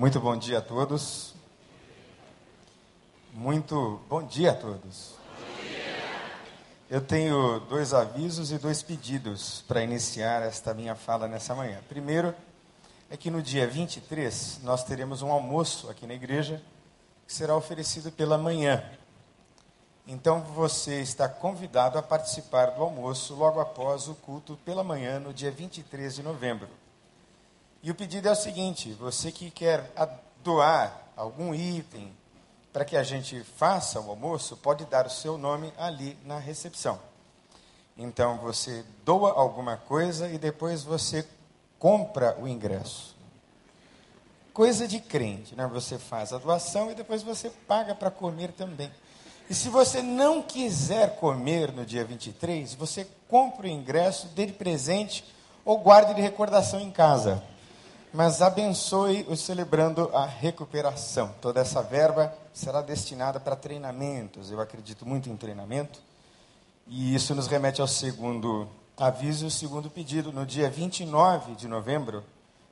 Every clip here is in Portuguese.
Muito bom dia a todos. Muito bom dia a todos. Eu tenho dois avisos e dois pedidos para iniciar esta minha fala nessa manhã. Primeiro, é que no dia 23 nós teremos um almoço aqui na igreja que será oferecido pela manhã. Então você está convidado a participar do almoço logo após o culto pela manhã, no dia 23 de novembro. E o pedido é o seguinte: você que quer doar algum item para que a gente faça o almoço, pode dar o seu nome ali na recepção. Então você doa alguma coisa e depois você compra o ingresso. Coisa de crente, né? Você faz a doação e depois você paga para comer também. E se você não quiser comer no dia 23, você compra o ingresso, dê de presente ou guarde de recordação em casa mas abençoe os celebrando a recuperação. Toda essa verba será destinada para treinamentos. Eu acredito muito em treinamento. E isso nos remete ao segundo aviso o segundo pedido. No dia 29 de novembro,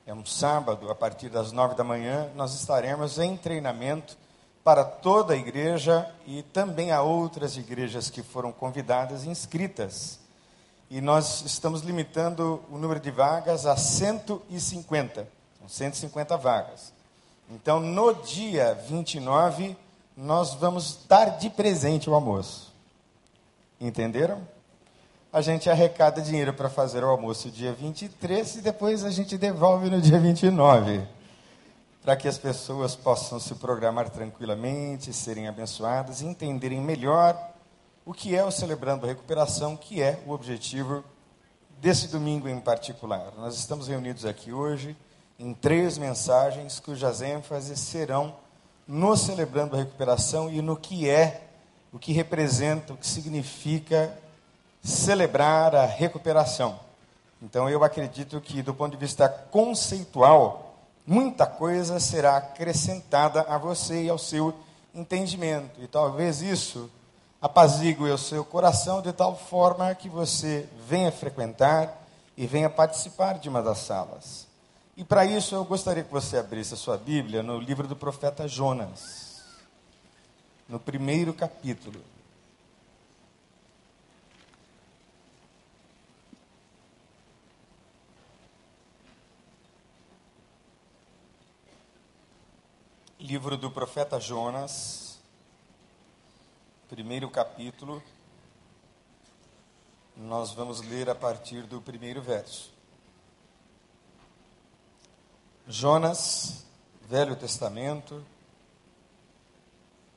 é um sábado, a partir das nove da manhã, nós estaremos em treinamento para toda a igreja e também a outras igrejas que foram convidadas e inscritas e nós estamos limitando o número de vagas a 150. São 150 vagas. Então, no dia 29, nós vamos dar de presente o almoço. Entenderam? A gente arrecada dinheiro para fazer o almoço dia 23 e depois a gente devolve no dia 29. Para que as pessoas possam se programar tranquilamente, serem abençoadas entenderem melhor o que é o Celebrando a Recuperação, que é o objetivo desse domingo em particular. Nós estamos reunidos aqui hoje em três mensagens cujas ênfases serão no Celebrando a Recuperação e no que é, o que representa, o que significa celebrar a recuperação. Então eu acredito que, do ponto de vista conceitual, muita coisa será acrescentada a você e ao seu entendimento. E talvez isso apazigue o seu coração de tal forma que você venha frequentar e venha participar de uma das salas. E para isso eu gostaria que você abrisse a sua Bíblia no livro do profeta Jonas, no primeiro capítulo. Livro do profeta Jonas, primeiro capítulo, nós vamos ler a partir do primeiro verso. Jonas, Velho Testamento,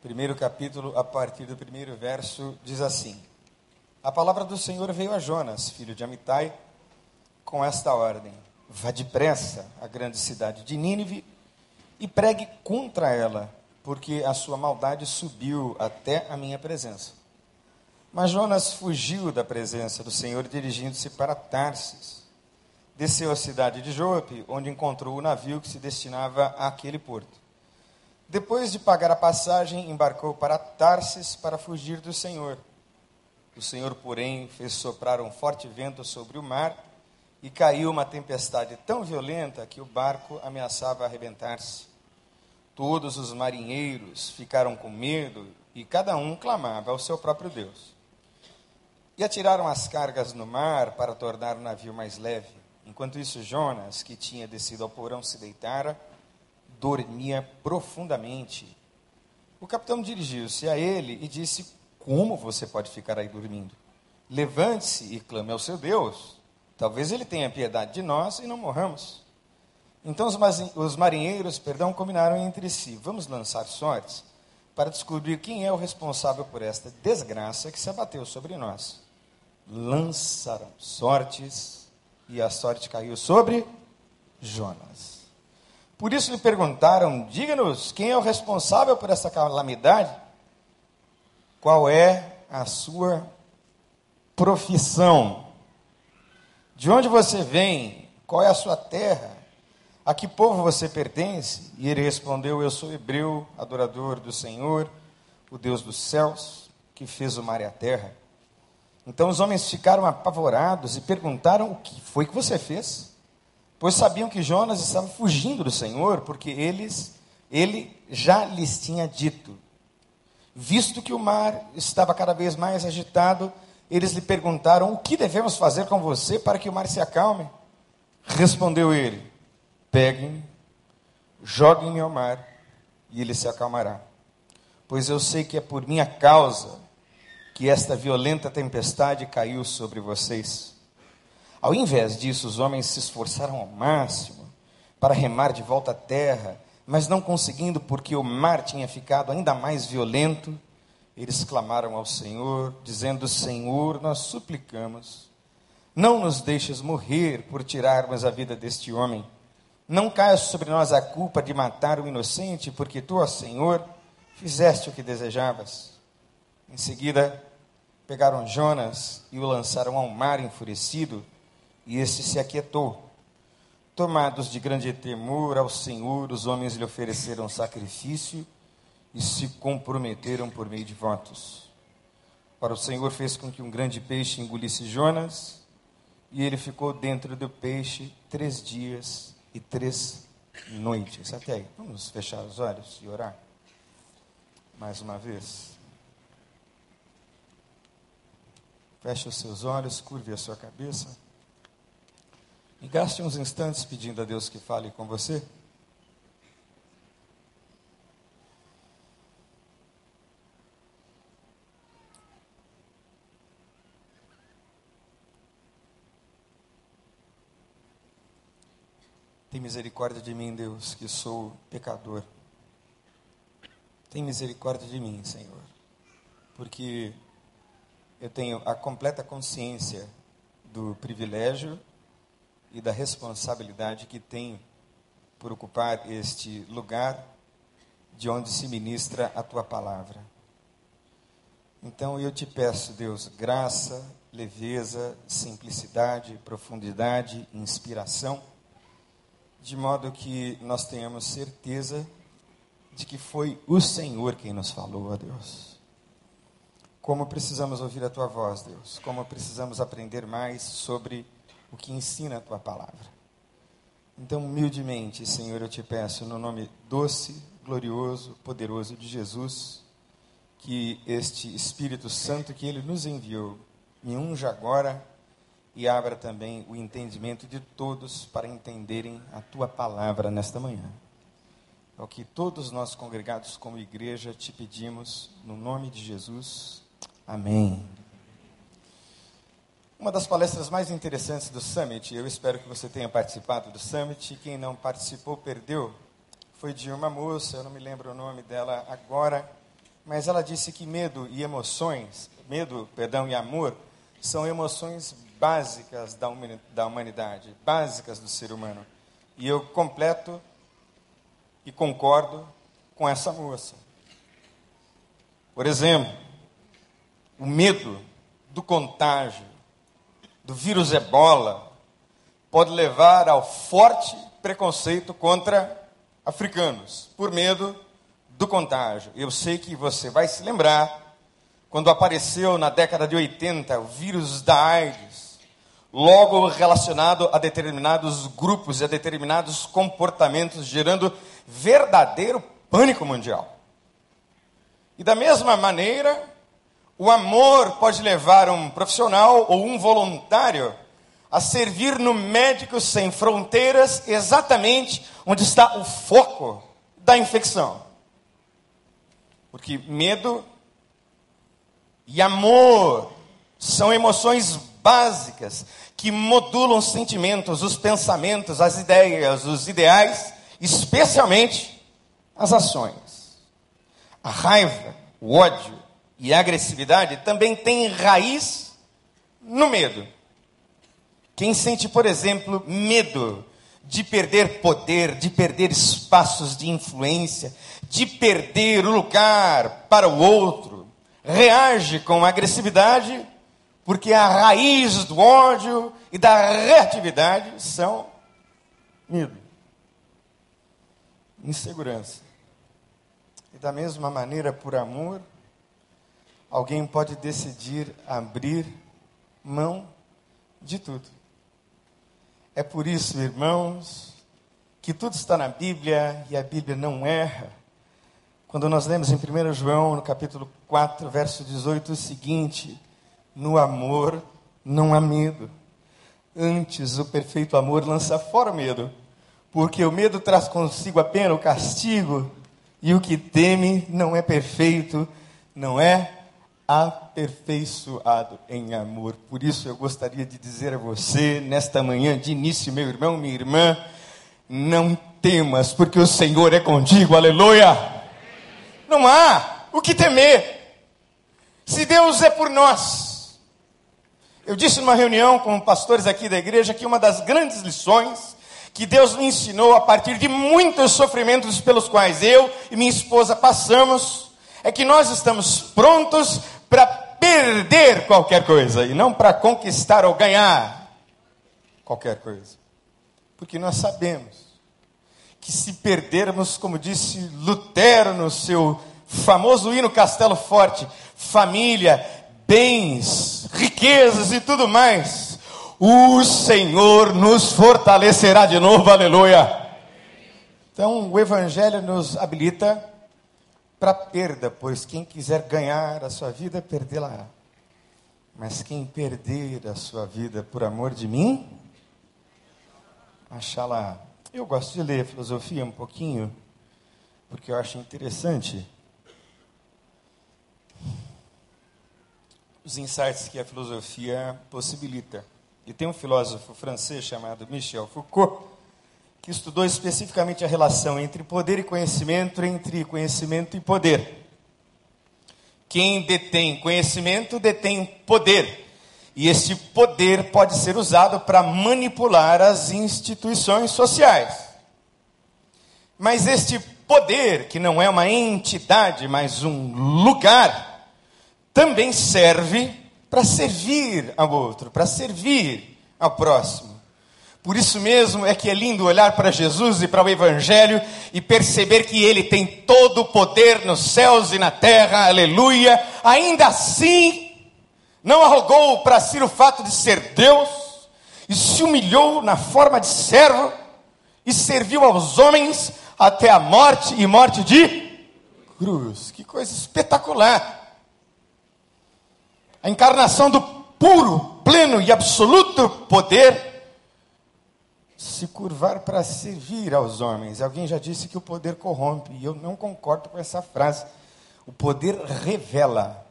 primeiro capítulo, a partir do primeiro verso, diz assim: A palavra do Senhor veio a Jonas, filho de Amitai, com esta ordem: Vá depressa à grande cidade de Nínive e pregue contra ela porque a sua maldade subiu até a minha presença. Mas Jonas fugiu da presença do Senhor, dirigindo-se para Tarsis. Desceu à cidade de Jope, onde encontrou o navio que se destinava àquele porto. Depois de pagar a passagem, embarcou para Tarsis para fugir do Senhor. O Senhor, porém, fez soprar um forte vento sobre o mar e caiu uma tempestade tão violenta que o barco ameaçava arrebentar-se. Todos os marinheiros ficaram com medo e cada um clamava ao seu próprio Deus. E atiraram as cargas no mar para tornar o navio mais leve. Enquanto isso, Jonas, que tinha descido ao porão, se deitara, dormia profundamente. O capitão dirigiu-se a ele e disse: Como você pode ficar aí dormindo? Levante-se e clame ao seu Deus. Talvez ele tenha piedade de nós e não morramos. Então os marinheiros, perdão, combinaram entre si: vamos lançar sortes para descobrir quem é o responsável por esta desgraça que se abateu sobre nós. Lançaram sortes e a sorte caiu sobre Jonas. Por isso lhe perguntaram: diga-nos, quem é o responsável por essa calamidade? Qual é a sua profissão? De onde você vem? Qual é a sua terra? A que povo você pertence? E ele respondeu: Eu sou hebreu, adorador do Senhor, o Deus dos céus, que fez o mar e a terra. Então os homens ficaram apavorados e perguntaram: O que foi que você fez? pois sabiam que Jonas estava fugindo do Senhor, porque eles, ele já lhes tinha dito. Visto que o mar estava cada vez mais agitado, eles lhe perguntaram: O que devemos fazer com você para que o mar se acalme? Respondeu ele: Peguem, joguem-me ao mar, e ele se acalmará. Pois eu sei que é por minha causa que esta violenta tempestade caiu sobre vocês. Ao invés disso, os homens se esforçaram ao máximo para remar de volta à terra, mas não conseguindo, porque o mar tinha ficado ainda mais violento, eles clamaram ao Senhor, dizendo: Senhor, nós suplicamos, não nos deixes morrer por tirarmos a vida deste homem. Não caia sobre nós a culpa de matar o inocente, porque tu, ó Senhor, fizeste o que desejavas. Em seguida, pegaram Jonas e o lançaram ao mar enfurecido, e este se aquietou. Tomados de grande temor ao Senhor, os homens lhe ofereceram sacrifício e se comprometeram por meio de votos. Para o Senhor fez com que um grande peixe engolisse Jonas, e ele ficou dentro do peixe três dias e três noites. Até aí. Vamos fechar os olhos e orar? Mais uma vez. Feche os seus olhos, curve a sua cabeça. E gaste uns instantes pedindo a Deus que fale com você. Misericórdia de mim, Deus, que sou pecador. Tem misericórdia de mim, Senhor, porque eu tenho a completa consciência do privilégio e da responsabilidade que tenho por ocupar este lugar de onde se ministra a tua palavra. Então eu te peço, Deus, graça, leveza, simplicidade, profundidade, inspiração de modo que nós tenhamos certeza de que foi o Senhor quem nos falou, ó Deus. Como precisamos ouvir a tua voz, Deus. Como precisamos aprender mais sobre o que ensina a tua palavra. Então, humildemente, Senhor, eu te peço, no nome doce, glorioso, poderoso de Jesus, que este Espírito Santo que ele nos enviou me unja agora e abra também o entendimento de todos para entenderem a tua palavra nesta manhã. É o que todos nós congregados como igreja te pedimos, no nome de Jesus. Amém. Uma das palestras mais interessantes do Summit, eu espero que você tenha participado do Summit, quem não participou perdeu, foi de uma moça, eu não me lembro o nome dela agora, mas ela disse que medo e emoções, medo, perdão, e amor, são emoções básicas da humanidade, básicas do ser humano. E eu completo e concordo com essa moça. Por exemplo, o medo do contágio do vírus ebola pode levar ao forte preconceito contra africanos, por medo do contágio. Eu sei que você vai se lembrar quando apareceu na década de 80 o vírus da AIDS logo relacionado a determinados grupos e a determinados comportamentos, gerando verdadeiro pânico mundial. E da mesma maneira, o amor pode levar um profissional ou um voluntário a servir no Médicos Sem Fronteiras, exatamente onde está o foco da infecção. Porque medo e amor são emoções básicas que modulam os sentimentos, os pensamentos, as ideias, os ideais, especialmente as ações. A raiva, o ódio e a agressividade também têm raiz no medo. Quem sente, por exemplo, medo de perder poder, de perder espaços de influência, de perder o lugar para o outro, reage com agressividade porque a raiz do ódio e da reatividade são medo, insegurança. E da mesma maneira, por amor, alguém pode decidir abrir mão de tudo. É por isso, irmãos, que tudo está na Bíblia e a Bíblia não erra. Quando nós lemos em 1 João, no capítulo 4, verso 18, o seguinte: No amor não há medo. Antes, o perfeito amor lança fora o medo, porque o medo traz consigo apenas o castigo, e o que teme não é perfeito, não é aperfeiçoado em amor. Por isso eu gostaria de dizer a você, nesta manhã de início, meu irmão, minha irmã, não temas, porque o Senhor é contigo, aleluia. Não há o que temer, se Deus é por nós. Eu disse numa reunião com pastores aqui da igreja que uma das grandes lições que Deus me ensinou a partir de muitos sofrimentos pelos quais eu e minha esposa passamos, é que nós estamos prontos para perder qualquer coisa e não para conquistar ou ganhar qualquer coisa. Porque nós sabemos que se perdermos, como disse Lutero no seu famoso hino Castelo Forte, família, bens, riquezas e tudo mais, o Senhor nos fortalecerá de novo, aleluia. Então, o Evangelho nos habilita para perda, pois quem quiser ganhar a sua vida, perdê-la. Mas quem perder a sua vida por amor de mim, achá-la. Eu gosto de ler filosofia um pouquinho, porque eu acho interessante os insights que a filosofia possibilita. E tem um filósofo francês chamado Michel Foucault, que estudou especificamente a relação entre poder e conhecimento, entre conhecimento e poder. Quem detém conhecimento detém poder. E esse poder pode ser usado para manipular as instituições sociais. Mas este poder, que não é uma entidade, mas um lugar, também serve para servir ao outro, para servir ao próximo. Por isso mesmo é que é lindo olhar para Jesus e para o Evangelho e perceber que Ele tem todo o poder nos céus e na terra, aleluia. Ainda assim, não arrogou para si o fato de ser Deus e se humilhou na forma de servo e serviu aos homens até a morte e morte de cruz. Que coisa espetacular! A encarnação do puro, pleno e absoluto poder se curvar para servir aos homens. Alguém já disse que o poder corrompe, e eu não concordo com essa frase. O poder revela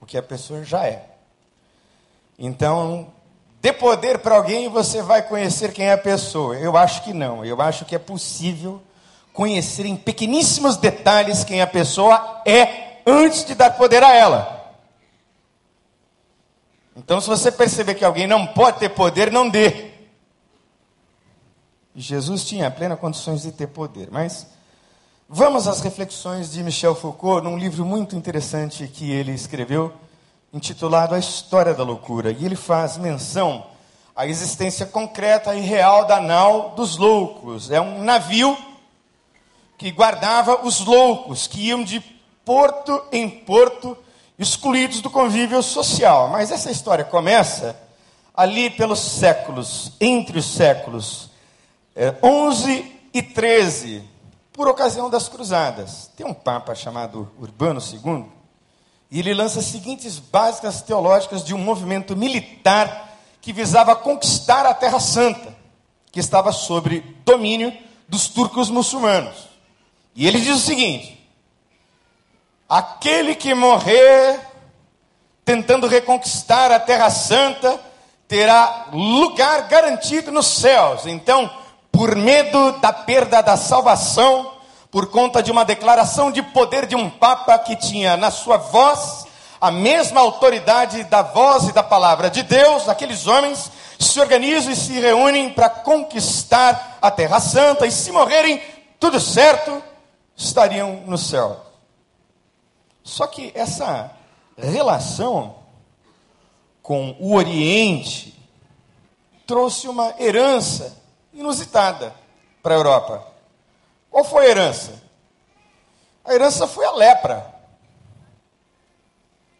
o que a pessoa já é. Então, dê poder para alguém e você vai conhecer quem é a pessoa. Eu acho que não. Eu acho que é possível conhecer em pequeníssimos detalhes quem a pessoa é antes de dar poder a ela. Então, se você perceber que alguém não pode ter poder, não dê. Jesus tinha plena condições de ter poder. Mas vamos às reflexões de Michel Foucault num livro muito interessante que ele escreveu, intitulado A História da Loucura. E ele faz menção à existência concreta e real da nau dos loucos. É um navio que guardava os loucos que iam de porto em porto, excluídos do convívio social. Mas essa história começa ali pelos séculos, entre os séculos é, 11 e 13, por ocasião das cruzadas. Tem um papa chamado Urbano II, e ele lança as seguintes básicas teológicas de um movimento militar que visava conquistar a Terra Santa, que estava sob domínio dos turcos muçulmanos. E ele diz o seguinte: aquele que morrer tentando reconquistar a Terra Santa terá lugar garantido nos céus. Então, por medo da perda da salvação, por conta de uma declaração de poder de um Papa que tinha na sua voz a mesma autoridade da voz e da palavra de Deus, aqueles homens se organizam e se reúnem para conquistar a Terra Santa, e se morrerem tudo certo, estariam no céu. Só que essa relação com o Oriente trouxe uma herança inusitada para a Europa. Qual foi a herança? A herança foi a lepra.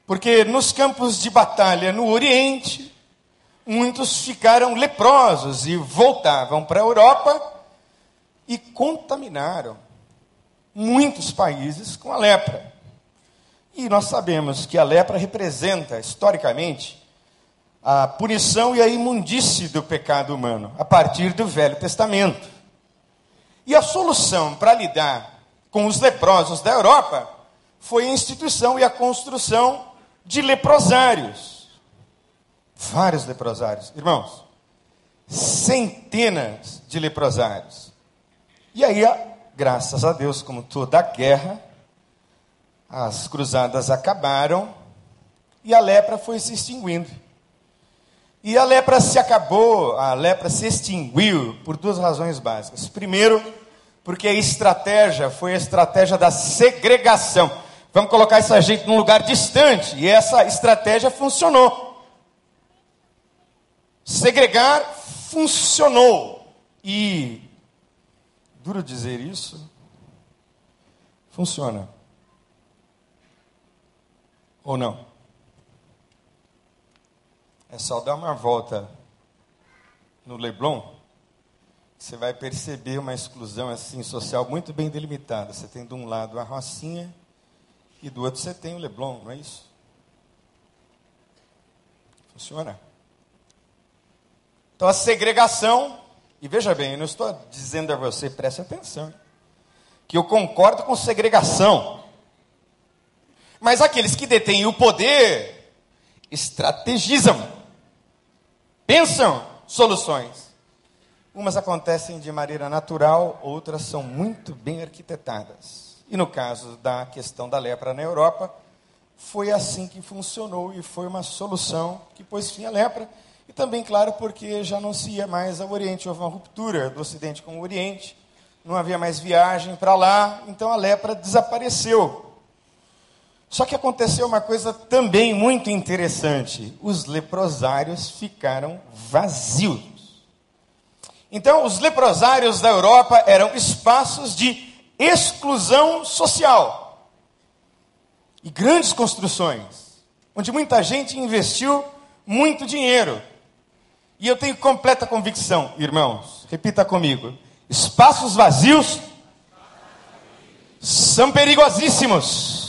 Porque nos campos de batalha no Oriente, muitos ficaram leprosos e voltavam para a Europa e contaminaram muitos países com a lepra. E nós sabemos que a lepra representa, historicamente, a punição e a imundície do pecado humano, a partir do Velho Testamento. E a solução para lidar com os leprosos da Europa foi a instituição e a construção de leprosários. Vários leprosários. Irmãos, centenas de leprosários. E aí, graças a Deus, como toda guerra, as cruzadas acabaram e a lepra foi se extinguindo. E a lepra se acabou, a lepra se extinguiu por duas razões básicas. Primeiro, porque a estratégia foi a estratégia da segregação. Vamos colocar essa gente num lugar distante, e essa estratégia funcionou. Segregar funcionou. E, duro dizer isso, funciona. Ou não? É só dar uma volta no Leblon, você vai perceber uma exclusão assim social muito bem delimitada. Você tem de um lado a Rocinha e do outro você tem o Leblon, não é isso? Funciona. Então a segregação, e veja bem, eu não estou dizendo a você, preste atenção, que eu concordo com segregação. Mas aqueles que detêm o poder estrategizam, pensam soluções. Umas acontecem de maneira natural, outras são muito bem arquitetadas. E no caso da questão da lepra na Europa, foi assim que funcionou e foi uma solução que pôs fim à lepra. E também, claro, porque já não se ia mais ao Oriente, houve uma ruptura do Ocidente com o Oriente, não havia mais viagem para lá, então a lepra desapareceu. Só que aconteceu uma coisa também muito interessante: os leprosários ficaram vazios. Então, os leprosários da Europa eram espaços de exclusão social e grandes construções, onde muita gente investiu muito dinheiro. E eu tenho completa convicção, irmãos, repita comigo: espaços vazios são perigosíssimos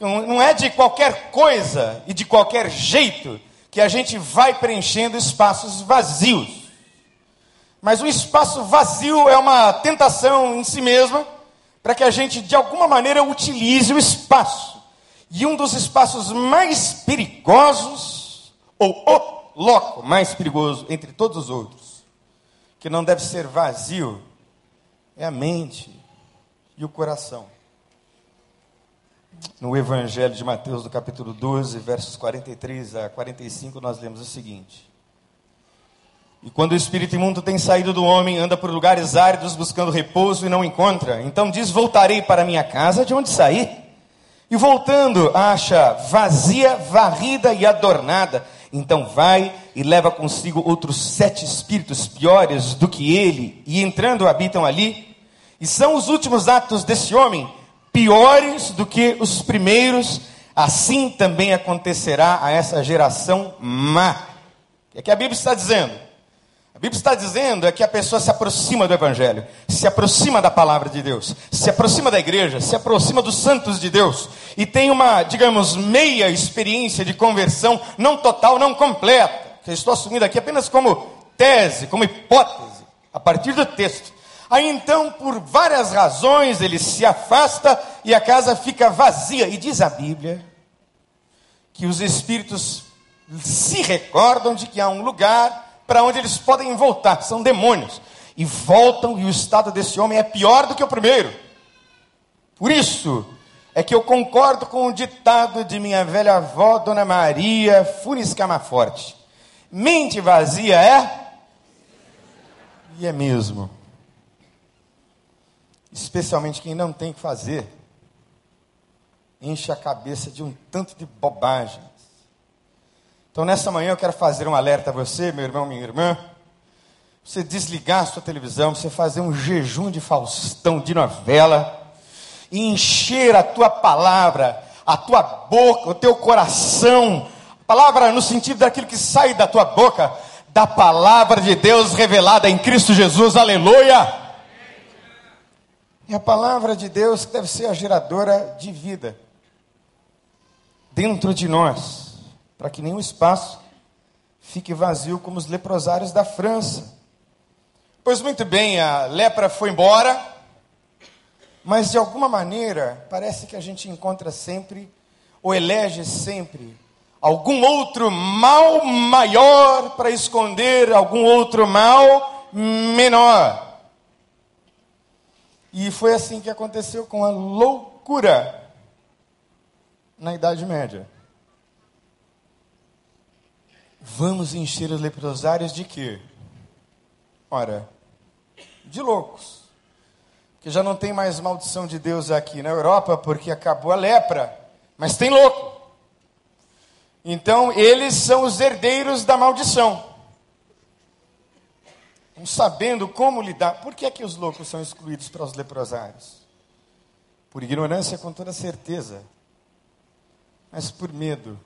não é de qualquer coisa e de qualquer jeito que a gente vai preenchendo espaços vazios. Mas o espaço vazio é uma tentação em si mesma para que a gente, de alguma maneira, utilize o espaço. E um dos espaços mais perigosos, ou o loco mais perigoso entre todos os outros, que não deve ser vazio, é a mente e o coração no Evangelho de Mateus, do capítulo 12, versos 43 a 45, nós lemos o seguinte: E quando o espírito imundo tem saído do homem, anda por lugares áridos buscando repouso e não encontra, então diz: Voltarei para minha casa de onde saí. E voltando, acha vazia, varrida e adornada. Então vai e leva consigo outros sete espíritos piores do que ele, e entrando habitam ali. E são os últimos atos desse homem piores do que os primeiros, assim também acontecerá a essa geração má. O que a Bíblia está dizendo? A Bíblia está dizendo é que a pessoa se aproxima do Evangelho, se aproxima da palavra de Deus, se aproxima da igreja, se aproxima dos santos de Deus e tem uma, digamos, meia experiência de conversão, não total, não completa, que eu estou assumindo aqui apenas como tese, como hipótese, a partir do texto. Aí então, por várias razões, ele se afasta e a casa fica vazia. E diz a Bíblia que os espíritos se recordam de que há um lugar para onde eles podem voltar, são demônios. E voltam, e o estado desse homem é pior do que o primeiro. Por isso é que eu concordo com o ditado de minha velha avó, Dona Maria Funes Camaforte: mente vazia é. E é mesmo especialmente quem não tem que fazer, enche a cabeça de um tanto de bobagens. Então, nessa manhã, eu quero fazer um alerta a você, meu irmão, minha irmã. Você desligar a sua televisão, você fazer um jejum de Faustão, de novela, e encher a tua palavra, a tua boca, o teu coração, Palavra no sentido daquilo que sai da tua boca, da palavra de Deus revelada em Cristo Jesus, aleluia. É a palavra de Deus que deve ser a geradora de vida dentro de nós, para que nenhum espaço fique vazio como os leprosários da França. Pois muito bem, a lepra foi embora, mas de alguma maneira parece que a gente encontra sempre, ou elege sempre, algum outro mal maior para esconder algum outro mal menor. E foi assim que aconteceu com a loucura na Idade Média. Vamos encher os leprosários de quê? Ora, de loucos. Que já não tem mais maldição de Deus aqui na Europa porque acabou a lepra, mas tem louco. Então, eles são os herdeiros da maldição. Sabendo como lidar. Por que é que os loucos são excluídos para os leprosários? Por ignorância, com toda certeza. Mas por medo.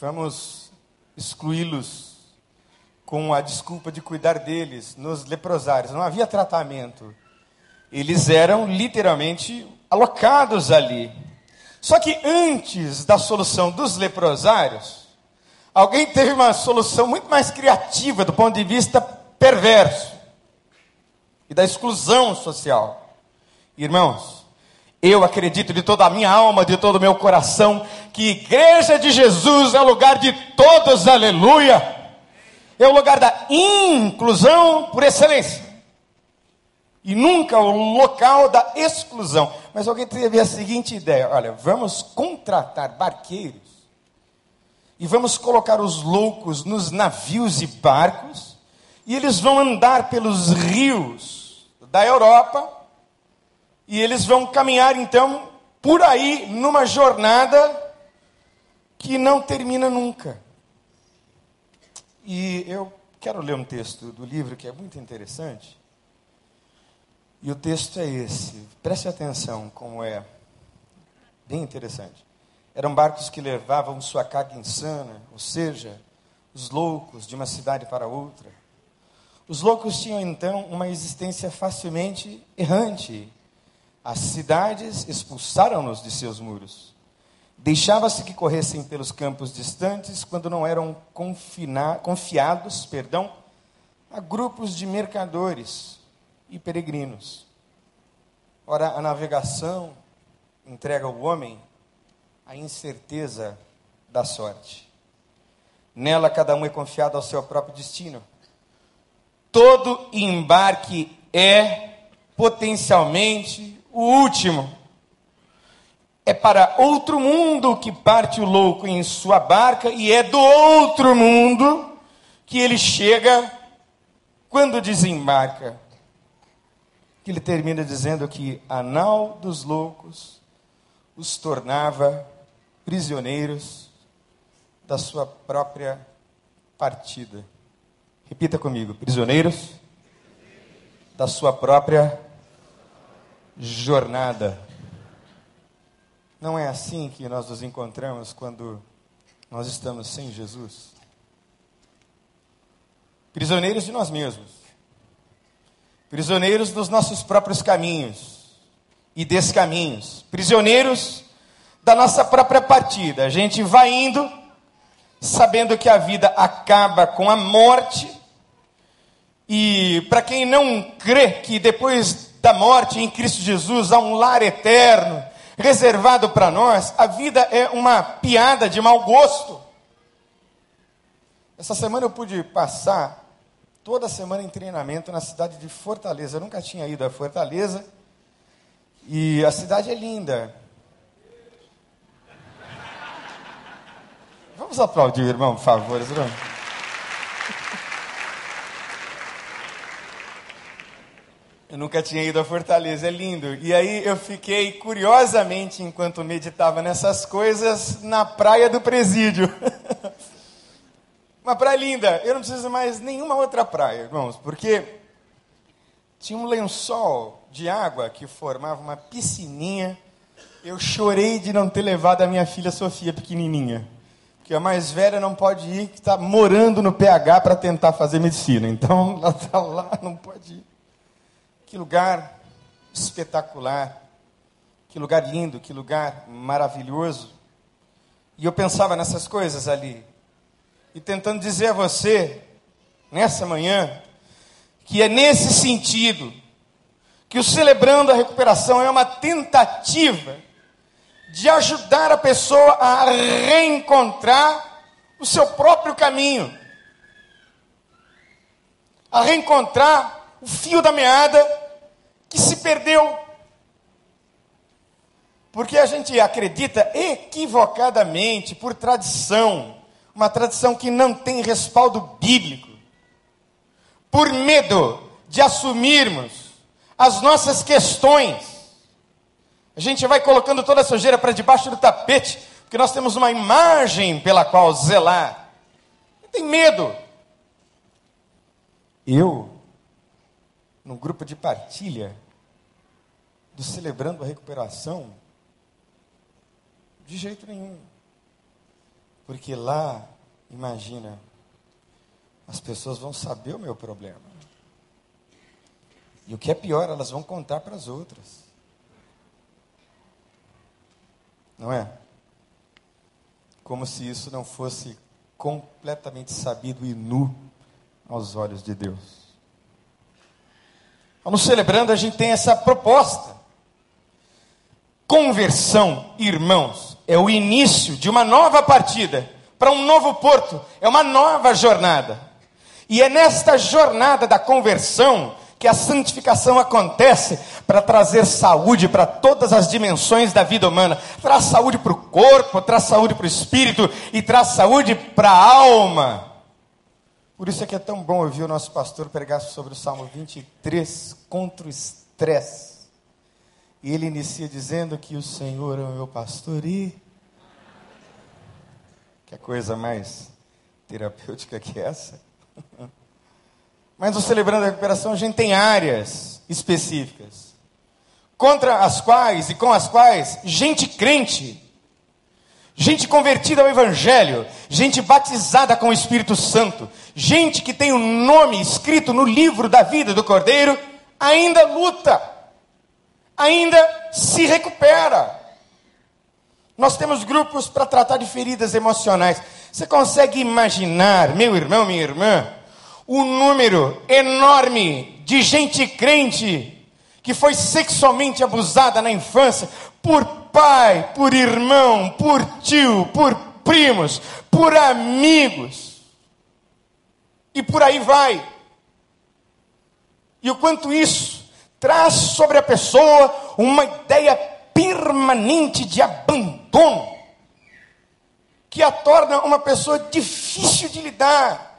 Vamos excluí-los com a desculpa de cuidar deles nos leprosários. Não havia tratamento. Eles eram literalmente alocados ali. Só que antes da solução dos leprosários, alguém teve uma solução muito mais criativa do ponto de vista perverso e da exclusão social. Irmãos, eu acredito de toda a minha alma, de todo o meu coração, que igreja de Jesus é o lugar de todos, aleluia. É o lugar da inclusão por excelência e nunca o local da exclusão. Mas alguém teve a seguinte ideia: olha, vamos contratar barqueiros e vamos colocar os loucos nos navios e barcos, e eles vão andar pelos rios da Europa, e eles vão caminhar então por aí numa jornada que não termina nunca. E eu quero ler um texto do livro que é muito interessante e o texto é esse. Preste atenção como é. Bem interessante. Eram barcos que levavam sua carga insana, ou seja, os loucos de uma cidade para outra. Os loucos tinham então uma existência facilmente errante. As cidades expulsaram-nos de seus muros. Deixava-se que corressem pelos campos distantes quando não eram confiados perdão, a grupos de mercadores e peregrinos. Ora, a navegação entrega ao homem a incerteza da sorte. Nela, cada um é confiado ao seu próprio destino. Todo embarque é potencialmente o último. É para outro mundo que parte o louco em sua barca, e é do outro mundo que ele chega quando desembarca que ele termina dizendo que a nau dos loucos os tornava prisioneiros da sua própria partida. Repita comigo: prisioneiros da sua própria jornada. Não é assim que nós nos encontramos quando nós estamos sem Jesus? Prisioneiros de nós mesmos prisioneiros dos nossos próprios caminhos e descaminhos, prisioneiros da nossa própria partida. A gente vai indo sabendo que a vida acaba com a morte. E para quem não crê que depois da morte em Cristo Jesus há um lar eterno reservado para nós, a vida é uma piada de mau gosto. Essa semana eu pude passar toda semana em treinamento na cidade de Fortaleza. Eu nunca tinha ido a Fortaleza. E a cidade é linda. Vamos aplaudir, irmão, por favor. Irmão. Eu nunca tinha ido a Fortaleza, é lindo. E aí eu fiquei, curiosamente, enquanto meditava nessas coisas, na praia do presídio. Uma praia linda. Eu não preciso mais nenhuma outra praia, irmãos, porque tinha um lençol de água que formava uma piscininha Eu chorei de não ter levado a minha filha Sofia pequenininha. Porque a mais velha não pode ir, que está morando no PH para tentar fazer medicina. Então, ela está lá, não pode ir. Que lugar espetacular. Que lugar lindo, que lugar maravilhoso. E eu pensava nessas coisas ali. E tentando dizer a você, nessa manhã, que é nesse sentido que o Celebrando a Recuperação é uma tentativa de ajudar a pessoa a reencontrar o seu próprio caminho, a reencontrar o fio da meada que se perdeu. Porque a gente acredita equivocadamente, por tradição, uma tradição que não tem respaldo bíblico, por medo de assumirmos as nossas questões. A gente vai colocando toda a sujeira para debaixo do tapete, porque nós temos uma imagem pela qual zelar. Tem medo. Eu, no grupo de partilha do Celebrando a Recuperação, de jeito nenhum. Porque lá, imagina, as pessoas vão saber o meu problema. E o que é pior, elas vão contar para as outras. Não é? Como se isso não fosse completamente sabido e nu aos olhos de Deus. Vamos celebrando, a gente tem essa proposta. Conversão, irmãos, é o início de uma nova partida para um novo porto, é uma nova jornada. E é nesta jornada da conversão que a santificação acontece para trazer saúde para todas as dimensões da vida humana. Traz saúde para o corpo, traz saúde para o espírito e traz saúde para a alma. Por isso é que é tão bom ouvir o nosso pastor pregar sobre o Salmo 23 contra o estresse. E ele inicia dizendo que o Senhor é o meu pastor e. Que coisa mais terapêutica que essa? Mas no Celebrando a Recuperação a gente tem áreas específicas, contra as quais e com as quais gente crente, gente convertida ao Evangelho, gente batizada com o Espírito Santo, gente que tem o um nome escrito no livro da vida do Cordeiro, ainda luta, ainda se recupera. Nós temos grupos para tratar de feridas emocionais. Você consegue imaginar, meu irmão, minha irmã, o número enorme de gente crente que foi sexualmente abusada na infância por pai, por irmão, por tio, por primos, por amigos. E por aí vai. E o quanto isso traz sobre a pessoa uma ideia permanente de abandono, que a torna uma pessoa difícil de lidar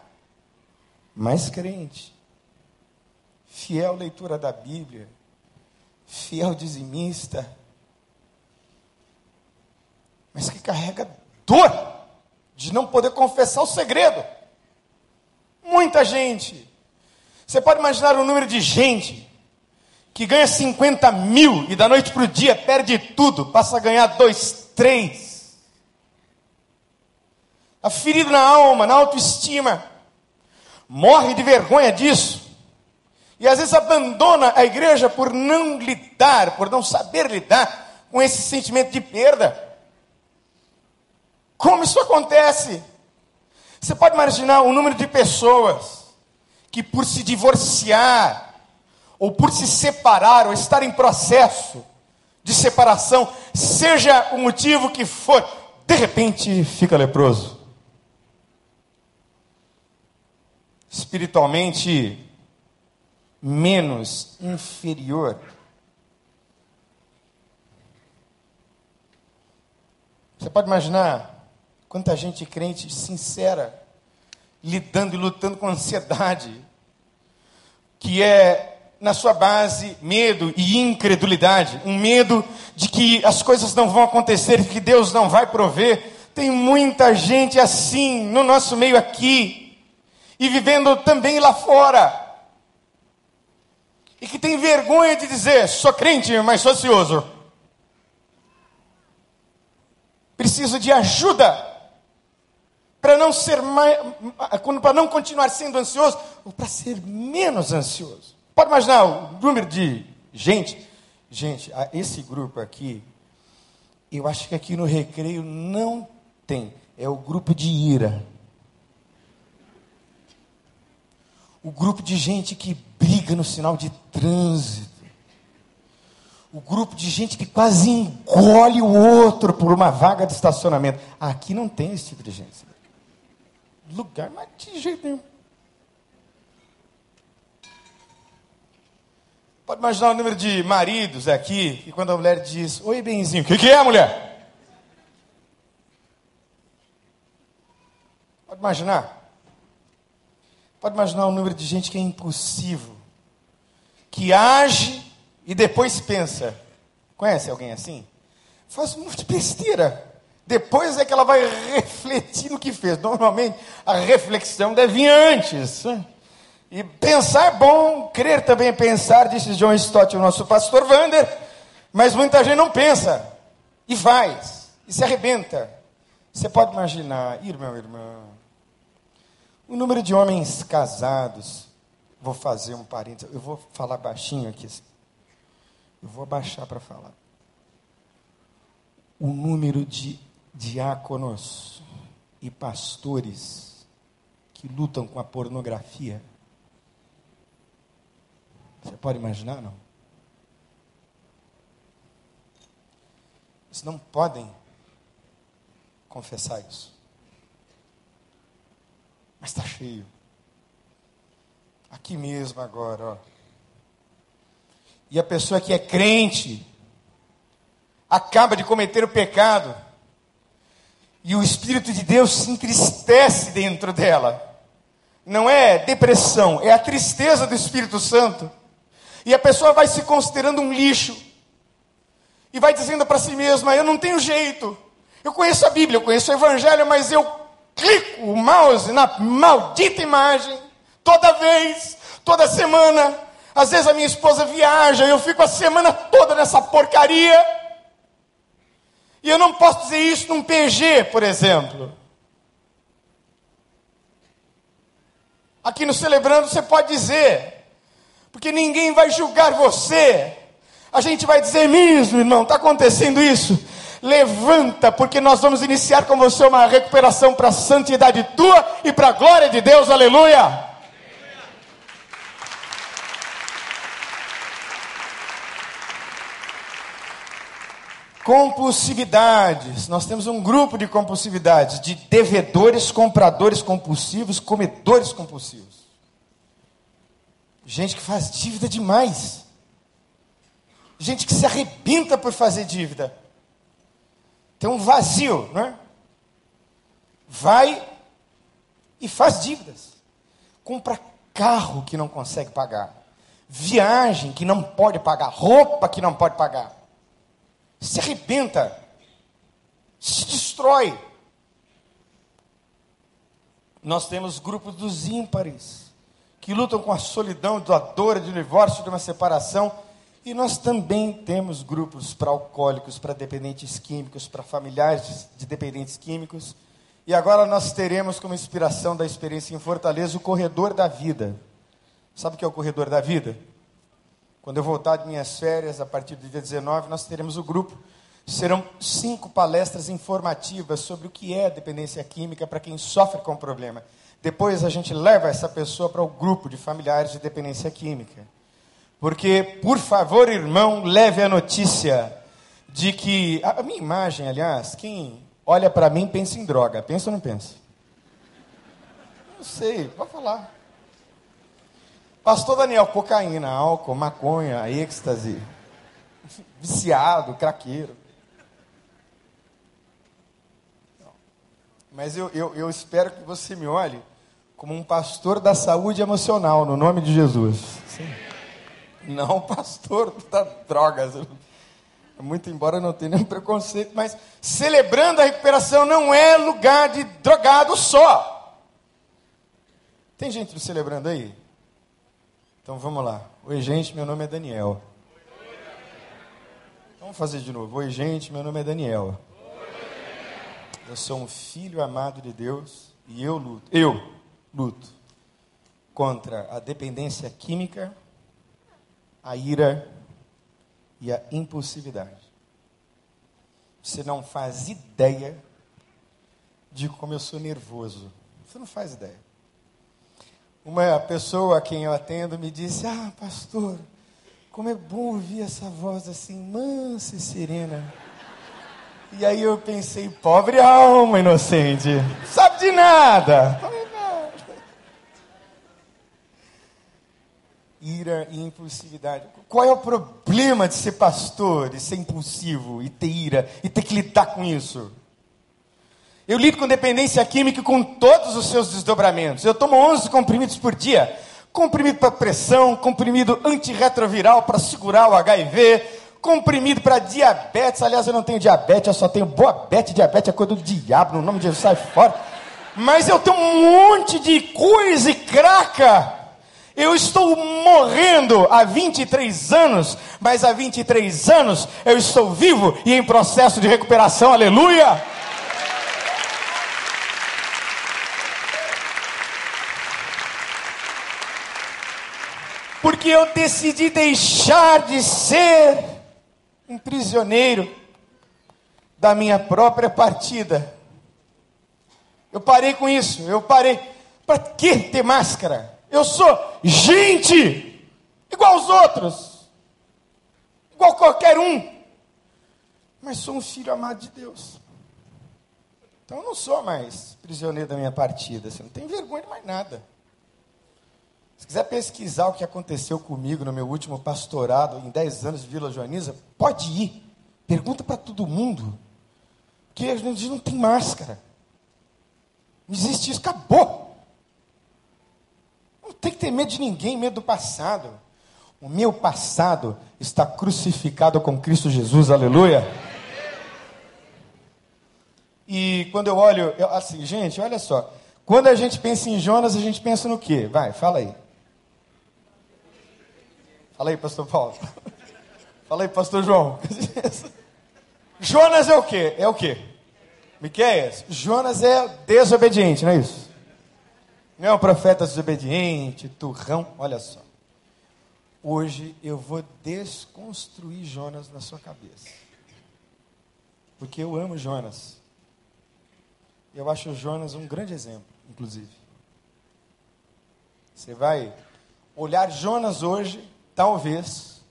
mas crente, fiel leitura da Bíblia, fiel dizimista, mas que carrega dor de não poder confessar o segredo. Muita gente. Você pode imaginar o número de gente que ganha 50 mil e da noite para o dia perde tudo, passa a ganhar dois, três. A ferida na alma, na autoestima morre de vergonha disso. E às vezes abandona a igreja por não lidar, por não saber lidar com esse sentimento de perda. Como isso acontece? Você pode imaginar o número de pessoas que, por se divorciar, ou por se separar, ou estar em processo de separação, seja o motivo que for, de repente fica leproso. Espiritualmente menos inferior. Você pode imaginar quanta gente crente sincera, lidando e lutando com ansiedade, que é na sua base medo e incredulidade, um medo de que as coisas não vão acontecer, que Deus não vai prover. Tem muita gente assim no nosso meio aqui e vivendo também lá fora. E que tem vergonha de dizer: sou crente, mas sou ocioso. preciso de ajuda para não ser mais, para não continuar sendo ansioso, ou para ser menos ansioso. Pode imaginar o número de gente, gente, esse grupo aqui, eu acho que aqui no recreio não tem, é o grupo de ira. O grupo de gente que briga no sinal de trânsito o grupo de gente que quase engole o outro por uma vaga de estacionamento. Aqui não tem esse tipo de gente. Lugar, mas de jeito nenhum. Pode imaginar o número de maridos aqui, que quando a mulher diz, oi benzinho, o que, que é, mulher? Pode imaginar? Pode imaginar o número de gente que é impulsivo, que age e depois pensa. Conhece alguém assim? Faz um monte de besteira. Depois é que ela vai refletir no que fez. Normalmente a reflexão deve vir antes. Né? E pensar é bom, crer também é pensar, disse John Stott, o nosso pastor Wander. Mas muita gente não pensa. E faz. E se arrebenta. Você pode imaginar, irmão, irmã, o número de homens casados. Vou fazer um parênteses, eu vou falar baixinho aqui. Eu vou abaixar para falar. O número de diáconos e pastores que lutam com a pornografia. Você pode imaginar, não? Eles não podem confessar isso. Mas está cheio. Aqui mesmo agora, ó. E a pessoa que é crente acaba de cometer o pecado. E o Espírito de Deus se entristece dentro dela. Não é depressão, é a tristeza do Espírito Santo. E a pessoa vai se considerando um lixo. E vai dizendo para si mesma: Eu não tenho jeito. Eu conheço a Bíblia, eu conheço o Evangelho, mas eu clico o mouse na maldita imagem. Toda vez, toda semana, às vezes a minha esposa viaja eu fico a semana toda nessa porcaria. E eu não posso dizer isso num PG, por exemplo. Aqui no Celebrando você pode dizer, porque ninguém vai julgar você. A gente vai dizer mesmo, irmão, está acontecendo isso. Levanta, porque nós vamos iniciar com você uma recuperação para a santidade tua e para a glória de Deus, aleluia. Compulsividades. Nós temos um grupo de compulsividades, de devedores, compradores compulsivos, comedores compulsivos. Gente que faz dívida demais. Gente que se arrebenta por fazer dívida. Tem um vazio, não é? Vai e faz dívidas. Compra carro que não consegue pagar. Viagem que não pode pagar. Roupa que não pode pagar se arrebenta, se destrói. Nós temos grupos dos ímpares, que lutam com a solidão, da dor, de um divórcio, de uma separação. E nós também temos grupos para alcoólicos, para dependentes químicos, para familiares de dependentes químicos. E agora nós teremos como inspiração da experiência em Fortaleza o corredor da vida. Sabe o que é o corredor da vida? Quando eu voltar de minhas férias, a partir do dia 19, nós teremos o grupo. Serão cinco palestras informativas sobre o que é dependência química para quem sofre com o problema. Depois a gente leva essa pessoa para o grupo de familiares de dependência química. Porque, por favor, irmão, leve a notícia de que. A minha imagem, aliás, quem olha para mim pensa em droga. Pensa ou não pensa? Não sei, pode falar. Pastor Daniel, cocaína, álcool, maconha, êxtase, viciado, craqueiro. Mas eu, eu, eu espero que você me olhe como um pastor da saúde emocional, no nome de Jesus. Sim. Não pastor da drogas. Muito embora não tenha nenhum preconceito, mas celebrando a recuperação não é lugar de drogado só. Tem gente celebrando aí? Então vamos lá. Oi, gente, meu nome é Daniel. Vamos fazer de novo. Oi, gente, meu nome é Daniel. Eu sou um filho amado de Deus e eu luto. Eu luto contra a dependência química, a ira e a impulsividade. Você não faz ideia de como eu sou nervoso. Você não faz ideia. Uma pessoa a quem eu atendo me disse: Ah, pastor, como é bom ouvir essa voz assim, mansa e serena. E aí eu pensei: pobre alma inocente, sabe de nada. Ira e impulsividade. Qual é o problema de ser pastor, de ser impulsivo e ter ira e ter que lidar com isso? Eu lido com dependência química com todos os seus desdobramentos. Eu tomo 11 comprimidos por dia. Comprimido para pressão, comprimido antirretroviral para segurar o HIV, comprimido para diabetes. Aliás, eu não tenho diabetes, eu só tenho boa bete. Diabetes é coisa do diabo, no nome de Jesus, sai fora. Mas eu tenho um monte de coisa e craca. Eu estou morrendo há 23 anos, mas há 23 anos eu estou vivo e em processo de recuperação, aleluia! porque eu decidi deixar de ser um prisioneiro da minha própria partida. Eu parei com isso, eu parei. Para que ter máscara? Eu sou gente, igual os outros, igual qualquer um, mas sou um filho amado de Deus. Então eu não sou mais prisioneiro da minha partida, você não tem vergonha de mais nada. Se quiser pesquisar o que aconteceu comigo no meu último pastorado em 10 anos de Vila Joaniza, pode ir. Pergunta para todo mundo. Porque a gente não tem máscara. Não existe isso, acabou. Tem que ter medo de ninguém, medo do passado. O meu passado está crucificado com Cristo Jesus, aleluia. E quando eu olho, eu, assim, gente, olha só. Quando a gente pensa em Jonas, a gente pensa no quê? Vai, fala aí. Fala aí, pastor Paulo. Fala aí, pastor João. Jonas é o quê? É o quê? Miqueias? Jonas é desobediente, não é isso? Não é um profeta desobediente, turrão. Olha só. Hoje eu vou desconstruir Jonas na sua cabeça. Porque eu amo Jonas. Eu acho Jonas um grande exemplo, inclusive. Você vai olhar Jonas hoje talvez,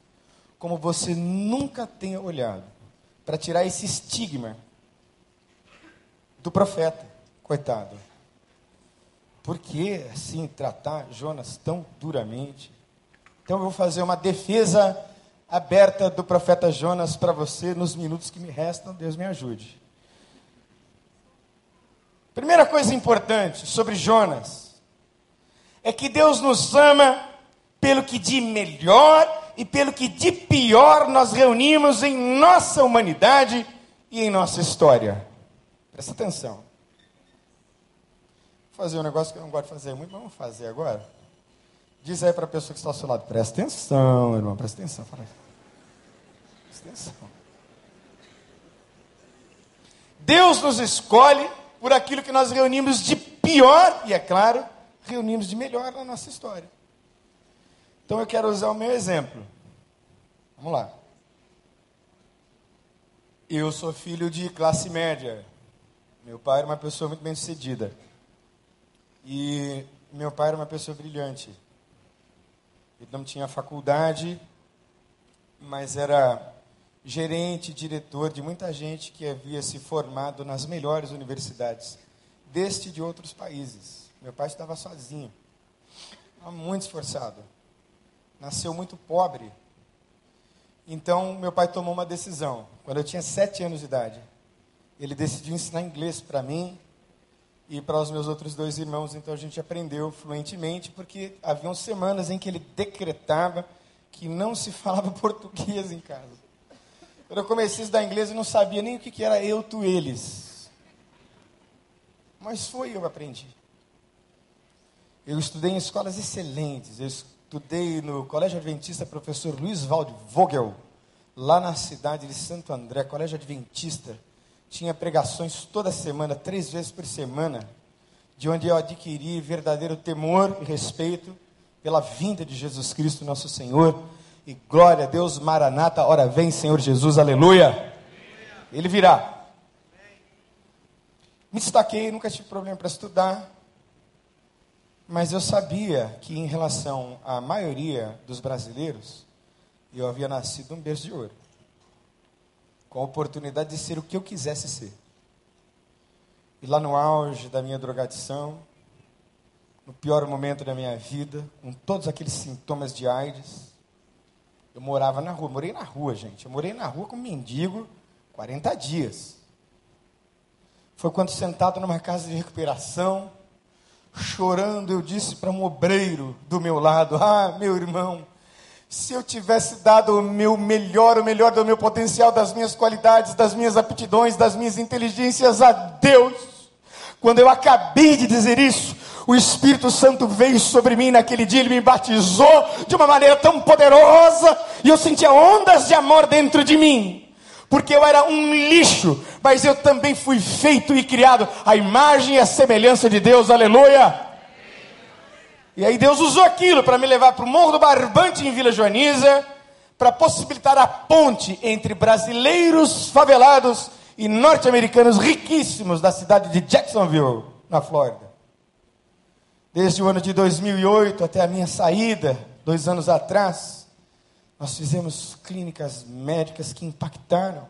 como você nunca tenha olhado, para tirar esse estigma do profeta, coitado. Por que assim tratar Jonas tão duramente? Então eu vou fazer uma defesa aberta do profeta Jonas para você nos minutos que me restam, Deus me ajude. Primeira coisa importante sobre Jonas é que Deus nos ama pelo que de melhor e pelo que de pior nós reunimos em nossa humanidade e em nossa história. Presta atenção. Fazer um negócio que eu não gosto de fazer muito, mas vamos fazer agora. Diz aí para a pessoa que está ao seu lado, presta atenção, irmão, presta atenção. Fala. Presta atenção. Deus nos escolhe por aquilo que nós reunimos de pior e, é claro, reunimos de melhor na nossa história. Então eu quero usar o meu exemplo. Vamos lá. Eu sou filho de classe média. Meu pai era uma pessoa muito bem sucedida. E meu pai era uma pessoa brilhante. Ele não tinha faculdade, mas era gerente, diretor de muita gente que havia se formado nas melhores universidades deste e de outros países. Meu pai estava sozinho, muito esforçado nasceu muito pobre. Então, meu pai tomou uma decisão. Quando eu tinha sete anos de idade, ele decidiu ensinar inglês para mim e para os meus outros dois irmãos. Então, a gente aprendeu fluentemente, porque haviam semanas em que ele decretava que não se falava português em casa. Quando eu comecei a estudar inglês, eu não sabia nem o que era eu, tu, eles. Mas foi, eu aprendi. Eu estudei em escolas excelentes. Eu Estudei no Colégio Adventista Professor Luiz Valde Vogel, lá na cidade de Santo André, Colégio Adventista. Tinha pregações toda semana, três vezes por semana, de onde eu adquiri verdadeiro temor e respeito pela vinda de Jesus Cristo, nosso Senhor. E glória a Deus, Maranata, ora vem, Senhor Jesus, aleluia. Ele virá. Me destaquei, nunca tive problema para estudar, mas eu sabia que em relação à maioria dos brasileiros, eu havia nascido um berço de ouro com a oportunidade de ser o que eu quisesse ser. E lá no auge da minha drogadição, no pior momento da minha vida, com todos aqueles sintomas de AIDS, eu morava na rua, morei na rua, gente. Eu morei na rua como mendigo 40 dias. Foi quando sentado numa casa de recuperação, chorando, eu disse para um obreiro do meu lado: Ah, meu irmão, se eu tivesse dado o meu melhor, o melhor do meu potencial, das minhas qualidades, das minhas aptidões, das minhas inteligências a Deus, quando eu acabei de dizer isso, o Espírito Santo veio sobre mim naquele dia, ele me batizou de uma maneira tão poderosa, e eu sentia ondas de amor dentro de mim, porque eu era um lixo, mas eu também fui feito e criado à imagem e à semelhança de Deus, aleluia. E aí Deus usou aquilo para me levar para o Morro do Barbante em Vila Joaniza, para possibilitar a ponte entre brasileiros favelados e norte-americanos riquíssimos da cidade de Jacksonville, na Flórida. Desde o ano de 2008 até a minha saída, dois anos atrás, nós fizemos clínicas médicas que impactaram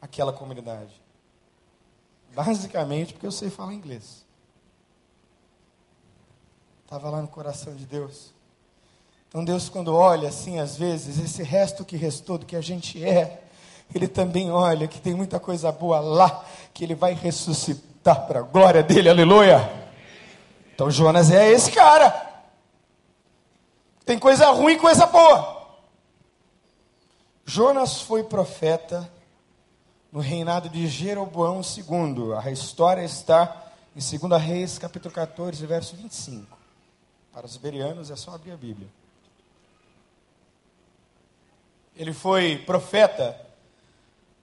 aquela comunidade. Basicamente porque eu sei falar inglês. Estava lá no coração de Deus. Então Deus, quando olha assim, às vezes, esse resto que restou do que a gente é, Ele também olha que tem muita coisa boa lá, que Ele vai ressuscitar para a glória dele, aleluia. Então Jonas é esse cara. Tem coisa ruim e coisa boa. Jonas foi profeta no reinado de Jeroboão II. A história está em 2 Reis, capítulo 14, verso 25. Para os berianos é só abrir a Bíblia. Ele foi profeta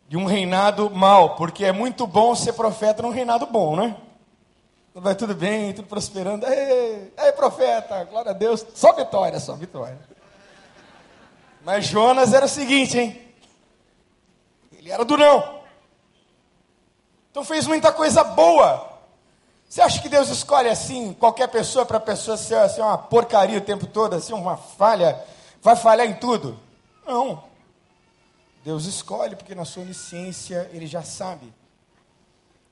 de um reinado mau, porque é muito bom ser profeta num reinado bom, né? Vai tudo bem, tudo prosperando. Ei, profeta, glória a Deus. Só vitória, só vitória. Mas Jonas era o seguinte, hein? Ele era durão. Então fez muita coisa boa. Você acha que Deus escolhe assim, qualquer pessoa, para a pessoa ser assim, uma porcaria o tempo todo, assim, uma falha, vai falhar em tudo? Não. Deus escolhe porque na sua onisciência ele já sabe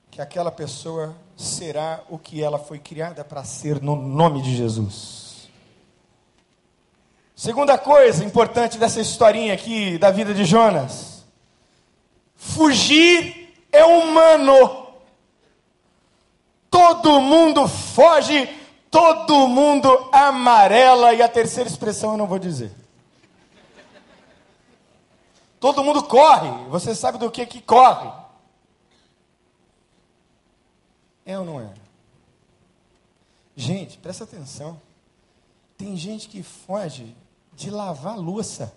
que aquela pessoa será o que ela foi criada para ser no nome de Jesus. Segunda coisa importante dessa historinha aqui da vida de Jonas: fugir é humano. Todo mundo foge, todo mundo amarela. E a terceira expressão eu não vou dizer. Todo mundo corre. Você sabe do que que corre? É ou não é? Gente, presta atenção. Tem gente que foge de lavar louça.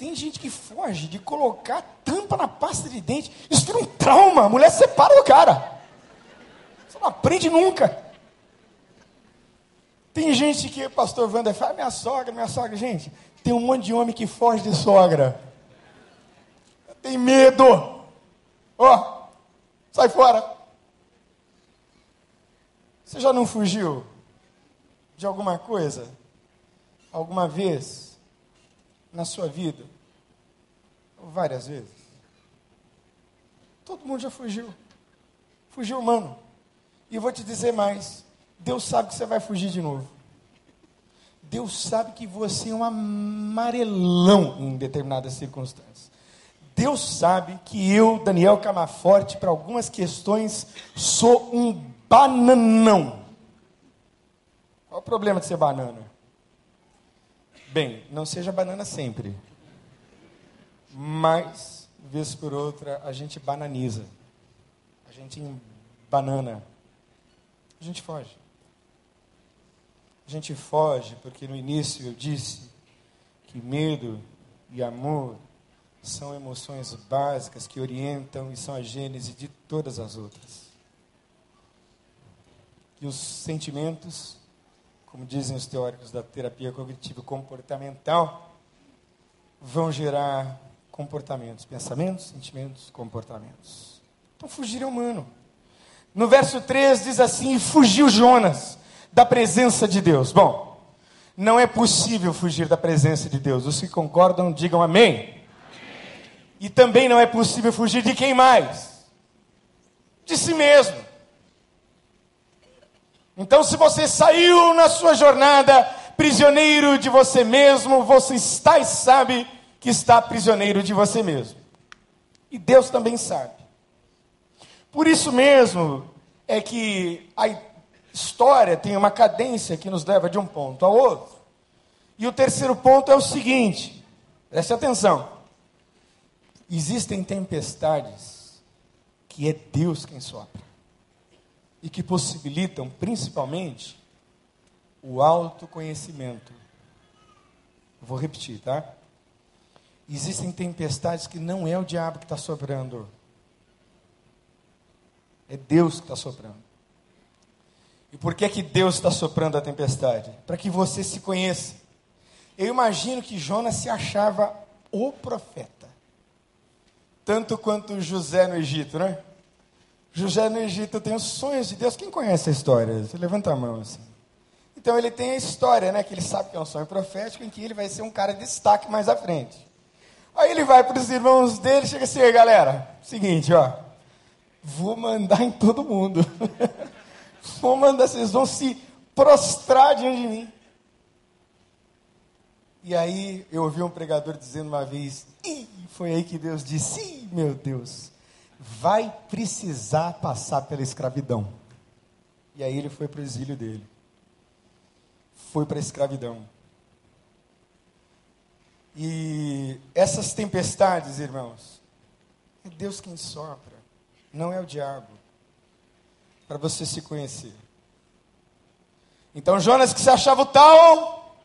Tem gente que foge de colocar tampa na pasta de dente. Isso vira um trauma. A mulher separa do cara. Você não aprende nunca. Tem gente que, pastor Wander, fala, minha sogra, minha sogra. Gente, tem um monte de homem que foge de sogra. Tem medo. Ó, oh, sai fora. Você já não fugiu de alguma coisa? Alguma vez? Na sua vida? Várias vezes. Todo mundo já fugiu. Fugiu, mano. E vou te dizer mais: Deus sabe que você vai fugir de novo. Deus sabe que você é um amarelão em determinadas circunstâncias. Deus sabe que eu, Daniel Camaforte, para algumas questões, sou um bananão. Qual o problema de ser banana? Bem, não seja banana sempre. Mas, vez por outra, a gente bananiza. A gente banana. A gente foge. A gente foge porque no início eu disse que medo e amor são emoções básicas que orientam e são a gênese de todas as outras. E os sentimentos, como dizem os teóricos da terapia cognitivo comportamental, vão gerar comportamentos, pensamentos, sentimentos, comportamentos. Então fugir é humano. No verso 3 diz assim: fugiu Jonas da presença de Deus. Bom, não é possível fugir da presença de Deus. Os que concordam, digam amém. amém. E também não é possível fugir de quem mais? De si mesmo. Então, se você saiu na sua jornada prisioneiro de você mesmo, você está e sabe que está prisioneiro de você mesmo. E Deus também sabe. Por isso mesmo é que a história tem uma cadência que nos leva de um ponto ao outro. E o terceiro ponto é o seguinte: preste atenção. Existem tempestades que é Deus quem sopra e que possibilitam principalmente o autoconhecimento. Vou repetir, tá? Existem tempestades que não é o diabo que está soprando, é Deus que está soprando. E por que, que Deus está soprando a tempestade? Para que você se conheça. Eu imagino que Jonas se achava o profeta. Tanto quanto José no Egito, né? José no Egito tem os sonhos de Deus. Quem conhece a história? Você levanta a mão assim. Então ele tem a história, né? Que ele sabe que é um sonho profético, em que ele vai ser um cara de destaque mais à frente. Aí ele vai para os irmãos dele, chega assim, galera, seguinte, ó, vou mandar em todo mundo. vou mandar, vocês vão se prostrar diante de mim. E aí eu ouvi um pregador dizendo uma vez, e foi aí que Deus disse, meu Deus, vai precisar passar pela escravidão. E aí ele foi para o exílio dele. Foi para a escravidão. E essas tempestades, irmãos, é Deus quem sopra, não é o diabo, para você se conhecer. Então Jonas que se achava o tal,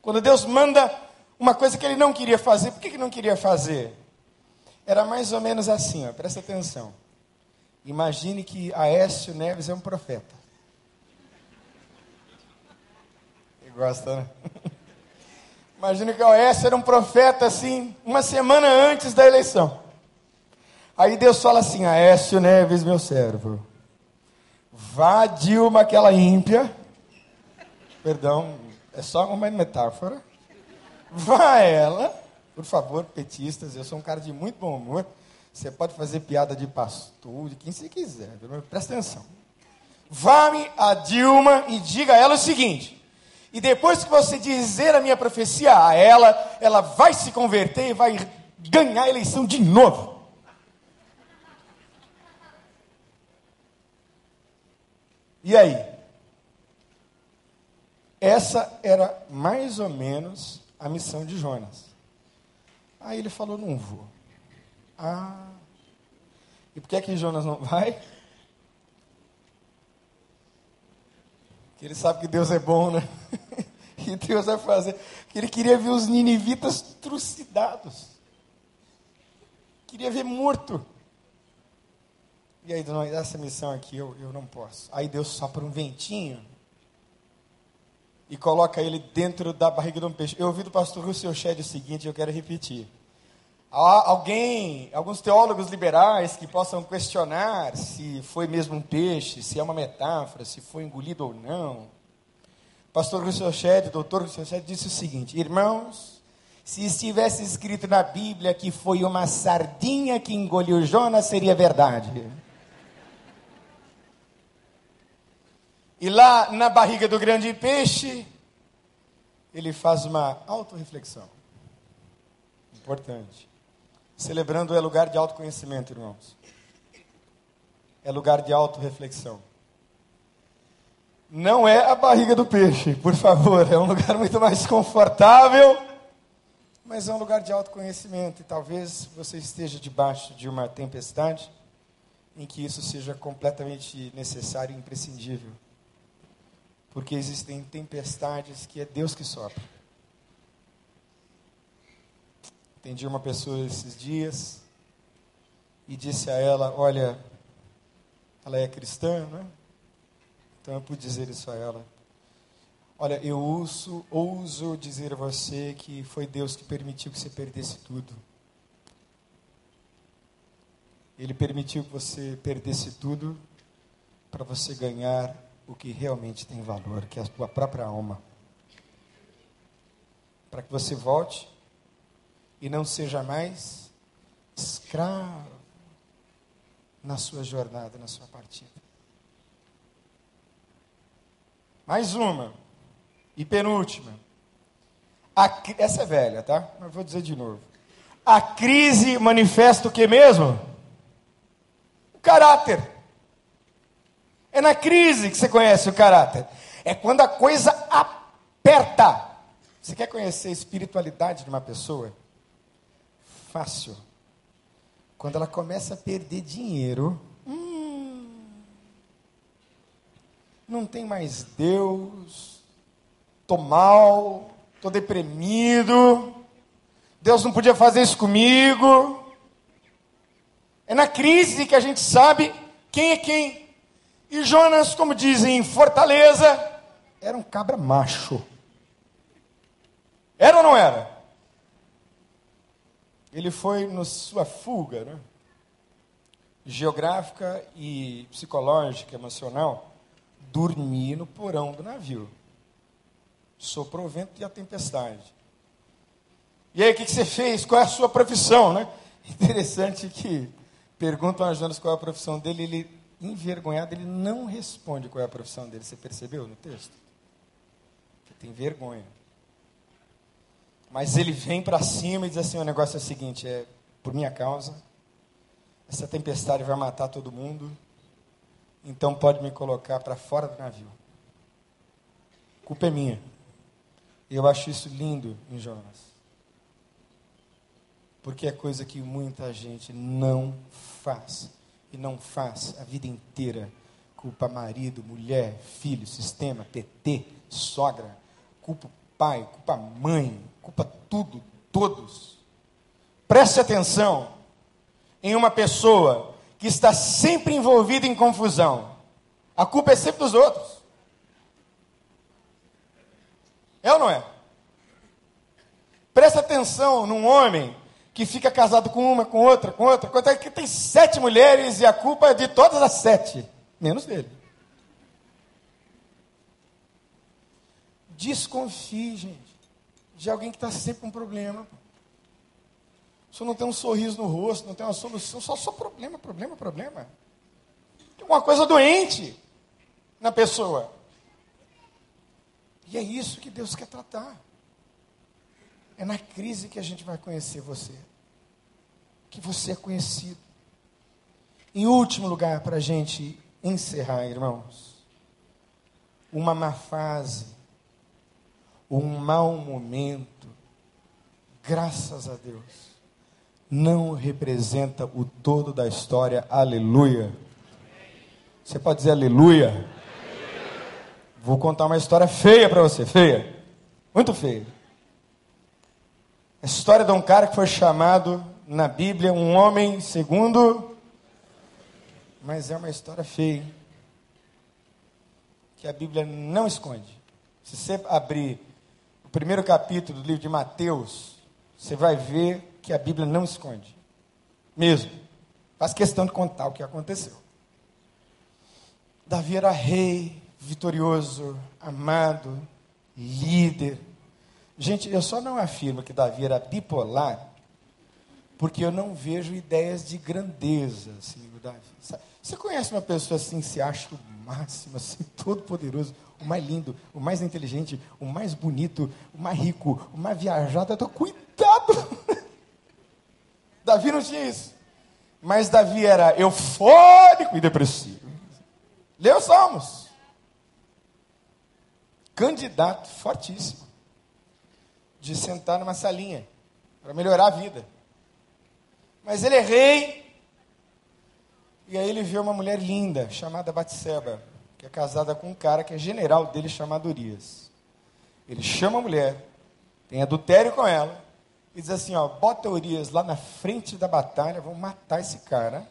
quando Deus manda uma coisa que ele não queria fazer, por que, que não queria fazer? Era mais ou menos assim, ó, presta atenção. Imagine que Aécio Neves é um profeta. Você gosta, né? Imagina que o Oeste era um profeta assim, uma semana antes da eleição. Aí Deus fala assim: Aécio Neves, meu servo, vá Dilma, aquela ímpia. Perdão, é só uma metáfora. Vá ela, por favor, petistas, eu sou um cara de muito bom humor. Você pode fazer piada de pastor, de quem você quiser, presta atenção. Vá-me a Dilma e diga a ela o seguinte: e depois que você dizer a minha profecia a ela, ela vai se converter e vai ganhar a eleição de novo. E aí? Essa era mais ou menos a missão de Jonas. Aí ele falou: Não vou. Ah. E por que é que Jonas não vai? Que ele sabe que Deus é bom, né? e Deus vai fazer. Que ele queria ver os ninivitas trucidados. Queria ver morto. E aí, essa missão aqui eu, eu não posso. Aí Deus sopra um ventinho e coloca ele dentro da barriga de um peixe. Eu ouvi do pastor Russell Shedd o seguinte, eu quero repetir. Há alguém, alguns teólogos liberais que possam questionar se foi mesmo um peixe, se é uma metáfora, se foi engolido ou não. Pastor Rousseau doutor Rousseau disse o seguinte: Irmãos, se estivesse escrito na Bíblia que foi uma sardinha que engoliu Jonas, seria verdade. E lá na barriga do grande peixe, ele faz uma autorreflexão. Importante. Celebrando é lugar de autoconhecimento, irmãos. É lugar de autorreflexão. Não é a barriga do peixe, por favor. É um lugar muito mais confortável, mas é um lugar de autoconhecimento. E talvez você esteja debaixo de uma tempestade em que isso seja completamente necessário e imprescindível. Porque existem tempestades que é Deus que sopra. Atendi uma pessoa esses dias e disse a ela: Olha, ela é cristã, né? Então eu pude dizer isso a ela. Olha, eu ouso, ouso dizer a você que foi Deus que permitiu que você perdesse tudo. Ele permitiu que você perdesse tudo para você ganhar o que realmente tem valor, que é a tua própria alma. Para que você volte e não seja mais escravo na sua jornada, na sua partida. Mais uma, e penúltima. A, essa é velha, tá? Mas vou dizer de novo. A crise manifesta o que mesmo? O caráter. É na crise que você conhece o caráter. É quando a coisa aperta. Você quer conhecer a espiritualidade de uma pessoa? Fácil. Quando ela começa a perder dinheiro, hum, não tem mais Deus, estou mal, estou deprimido, Deus não podia fazer isso comigo. É na crise que a gente sabe quem é quem. E Jonas, como dizem em Fortaleza, era um cabra macho. Era ou não era? Ele foi na sua fuga, né? geográfica e psicológica, emocional, dormir no porão do navio. Soprou o vento e a tempestade. E aí, o que, você fez? Qual é a sua profissão, né? Interessante que perguntam a Jonas qual é a profissão dele, ele, envergonhado, ele não responde qual é a profissão dele. Você percebeu no texto? Ele tem vergonha. Mas ele vem para cima e diz assim: o negócio é o seguinte, é por minha causa, essa tempestade vai matar todo mundo, então pode me colocar para fora do navio. culpa é minha. Eu acho isso lindo em Jonas. Porque é coisa que muita gente não faz. E não faz a vida inteira. Culpa marido, mulher, filho, sistema, PT, sogra. Culpa pai, culpa mãe, culpa tudo, todos. Preste atenção em uma pessoa que está sempre envolvida em confusão. A culpa é sempre dos outros. É ou não é? Presta atenção num homem que fica casado com uma, com outra, com outra, com outra, que tem sete mulheres e a culpa é de todas as sete, menos dele. Desconfie, gente de alguém que está sempre com problema. Você não tem um sorriso no rosto, não tem uma solução, só só problema, problema, problema. Tem alguma coisa doente na pessoa. E é isso que Deus quer tratar. É na crise que a gente vai conhecer você. Que você é conhecido. Em último lugar, para a gente encerrar, irmãos, uma má fase um mau momento, graças a Deus, não representa o todo da história. Aleluia. Você pode dizer aleluia? aleluia. Vou contar uma história feia para você, feia. Muito feia. A história de um cara que foi chamado na Bíblia um homem segundo. Mas é uma história feia. Que a Bíblia não esconde. Se você abrir o primeiro capítulo do livro de Mateus, você vai ver que a Bíblia não esconde. Mesmo. Faz questão de contar o que aconteceu. Davi era rei, vitorioso, amado, líder. Gente, eu só não afirmo que Davi era bipolar, porque eu não vejo ideias de grandeza, assim, Davi. Você conhece uma pessoa assim, se acha o máximo, assim, todo poderoso, o mais lindo, o mais inteligente, o mais bonito, o mais rico, o mais viajado. Tô, cuidado! Davi não tinha isso. Mas Davi era eufórico e depressivo. Lê os Salmos. Candidato fortíssimo de sentar numa salinha para melhorar a vida. Mas ele é rei. E aí ele vê uma mulher linda chamada Batseba que é casada com um cara que é general dele chamado Urias. Ele chama a mulher, tem adultério com ela, e diz assim: ó, bota Urias lá na frente da batalha, vamos matar esse cara,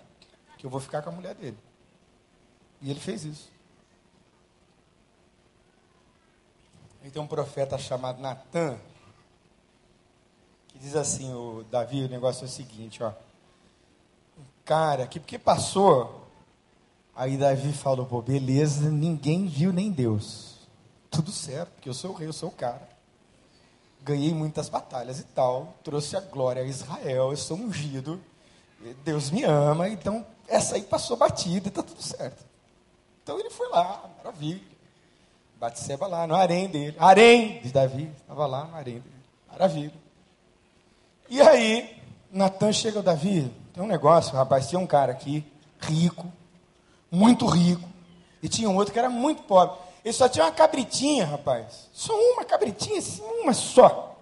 que eu vou ficar com a mulher dele. E ele fez isso. Aí tem um profeta chamado Natan, que diz assim: o Davi, o negócio é o seguinte, ó. Cara que porque passou, aí Davi falou: pô, beleza, ninguém viu nem Deus. Tudo certo, porque eu sou o rei, eu sou o cara ganhei muitas batalhas e tal, trouxe a glória a Israel, eu sou ungido, Deus me ama, então essa aí passou batida, está tudo certo. Então ele foi lá, maravilha. Batseba lá no harém dele, harém de Davi, estava lá no harém dele, maravilha. E aí, Natan chega ao Davi, tem um negócio, rapaz, tinha um cara aqui, rico, muito rico, e tinha um outro que era muito pobre. Ele só tinha uma cabritinha, rapaz. Só uma cabritinha, uma só.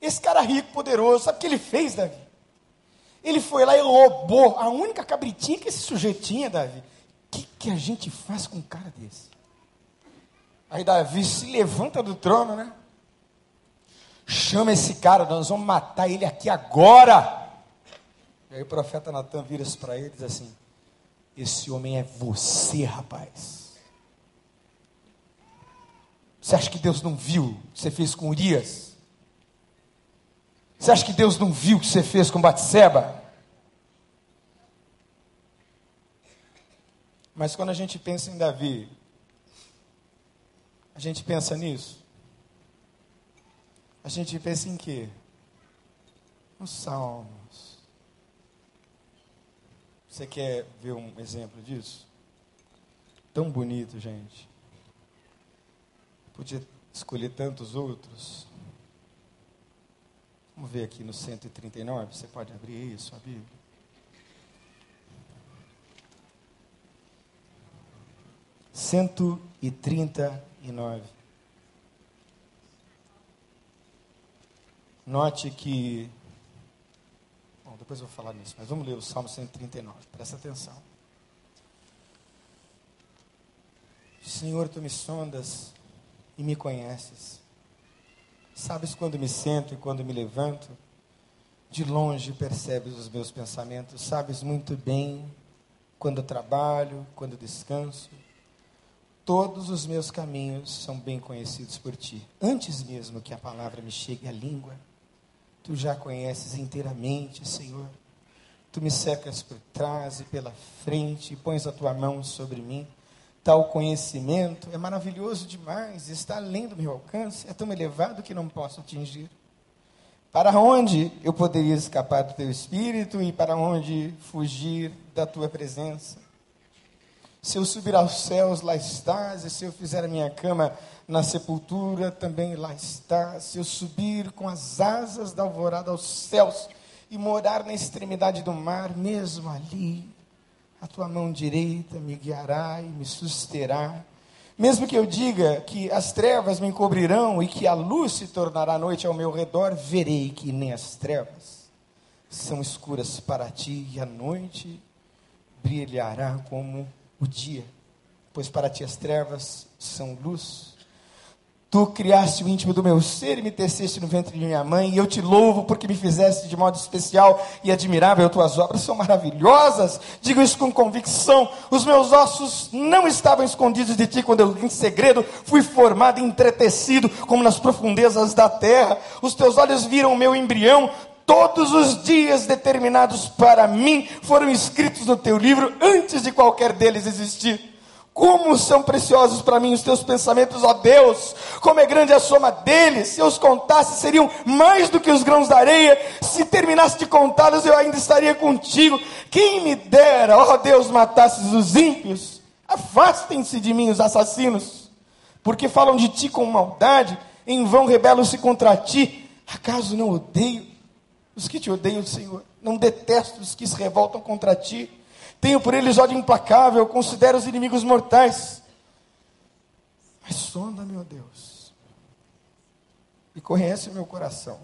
Esse cara rico, poderoso, sabe o que ele fez, Davi? Ele foi lá e roubou a única cabritinha que esse sujeito tinha, Davi. O que, que a gente faz com um cara desse? Aí Davi se levanta do trono, né? Chama esse cara, nós vamos matar ele aqui agora. E aí o profeta Natan vira-se para ele e diz assim: Esse homem é você, rapaz. Você acha que Deus não viu o que você fez com Urias? Você acha que Deus não viu o que você fez com Batseba? Mas quando a gente pensa em Davi, a gente pensa nisso? A gente pensa em quê? Nos Salmos. Você quer ver um exemplo disso? Tão bonito, gente. Podia escolher tantos outros. Vamos ver aqui no 139, você pode abrir isso, a Bíblia. Cento e trinta e nove. Note que. Depois eu vou falar nisso, mas vamos ler o Salmo 139, presta atenção. Senhor, tu me sondas e me conheces. Sabes quando me sento e quando me levanto? De longe percebes os meus pensamentos, sabes muito bem quando trabalho, quando descanso. Todos os meus caminhos são bem conhecidos por ti. Antes mesmo que a palavra me chegue à língua, tu já conheces inteiramente, Senhor. Tu me secas por trás e pela frente e pões a tua mão sobre mim tal conhecimento é maravilhoso demais, está além do meu alcance, é tão elevado que não posso atingir. Para onde eu poderia escapar do teu espírito e para onde fugir da tua presença? Se eu subir aos céus, lá estás, e se eu fizer a minha cama na sepultura, também lá estás. Se eu subir com as asas da alvorada aos céus e morar na extremidade do mar, mesmo ali a tua mão direita me guiará e me susterá. Mesmo que eu diga que as trevas me encobrirão e que a luz se tornará noite ao meu redor, verei que nem as trevas são escuras para ti e a noite brilhará como o dia, pois para ti as trevas são luz Tu criaste o íntimo do meu ser e me teceste no ventre de minha mãe, e eu te louvo porque me fizeste de modo especial e admirável. Tuas obras são maravilhosas. Digo isso com convicção. Os meus ossos não estavam escondidos de ti quando eu, em segredo, fui formado e entretecido como nas profundezas da terra. Os teus olhos viram o meu embrião. Todos os dias determinados para mim foram escritos no teu livro antes de qualquer deles existir. Como são preciosos para mim os teus pensamentos, ó Deus! Como é grande a soma deles! Se eu os contasse, seriam mais do que os grãos da areia. Se terminasse de contá-los, eu ainda estaria contigo. Quem me dera, ó Deus, matasses os ímpios! Afastem-se de mim os assassinos, porque falam de ti com maldade, em vão rebelam-se contra ti. Acaso não odeio os que te odeiam, Senhor? Não detesto os que se revoltam contra ti? Tenho por eles ódio implacável, considero os inimigos mortais. Mas sonda, meu Deus, e conhece o meu coração.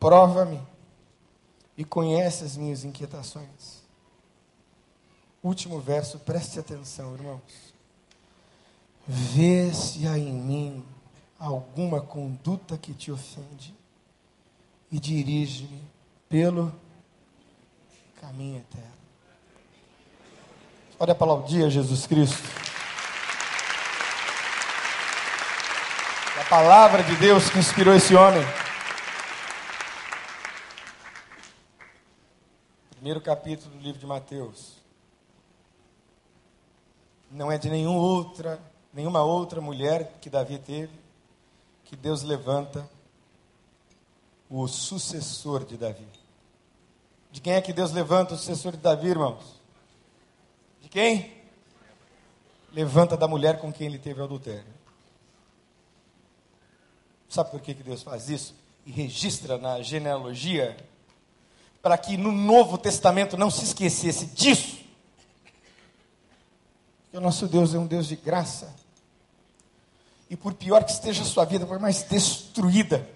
Prova-me e conhece as minhas inquietações. Último verso, preste atenção, irmãos. Vê se há em mim alguma conduta que te ofende e dirige-me pelo caminho eterno. Pode aplaudir a Jesus Cristo. A palavra de Deus que inspirou esse homem. Primeiro capítulo do livro de Mateus. Não é de nenhuma outra, nenhuma outra mulher que Davi teve, que Deus levanta o sucessor de Davi. De quem é que Deus levanta o sucessor de Davi, irmãos? De quem? Levanta da mulher com quem ele teve adultério. Sabe por que, que Deus faz isso? E registra na genealogia, para que no Novo Testamento não se esquecesse disso. Porque o nosso Deus é um Deus de graça. E por pior que esteja a sua vida, por mais destruída,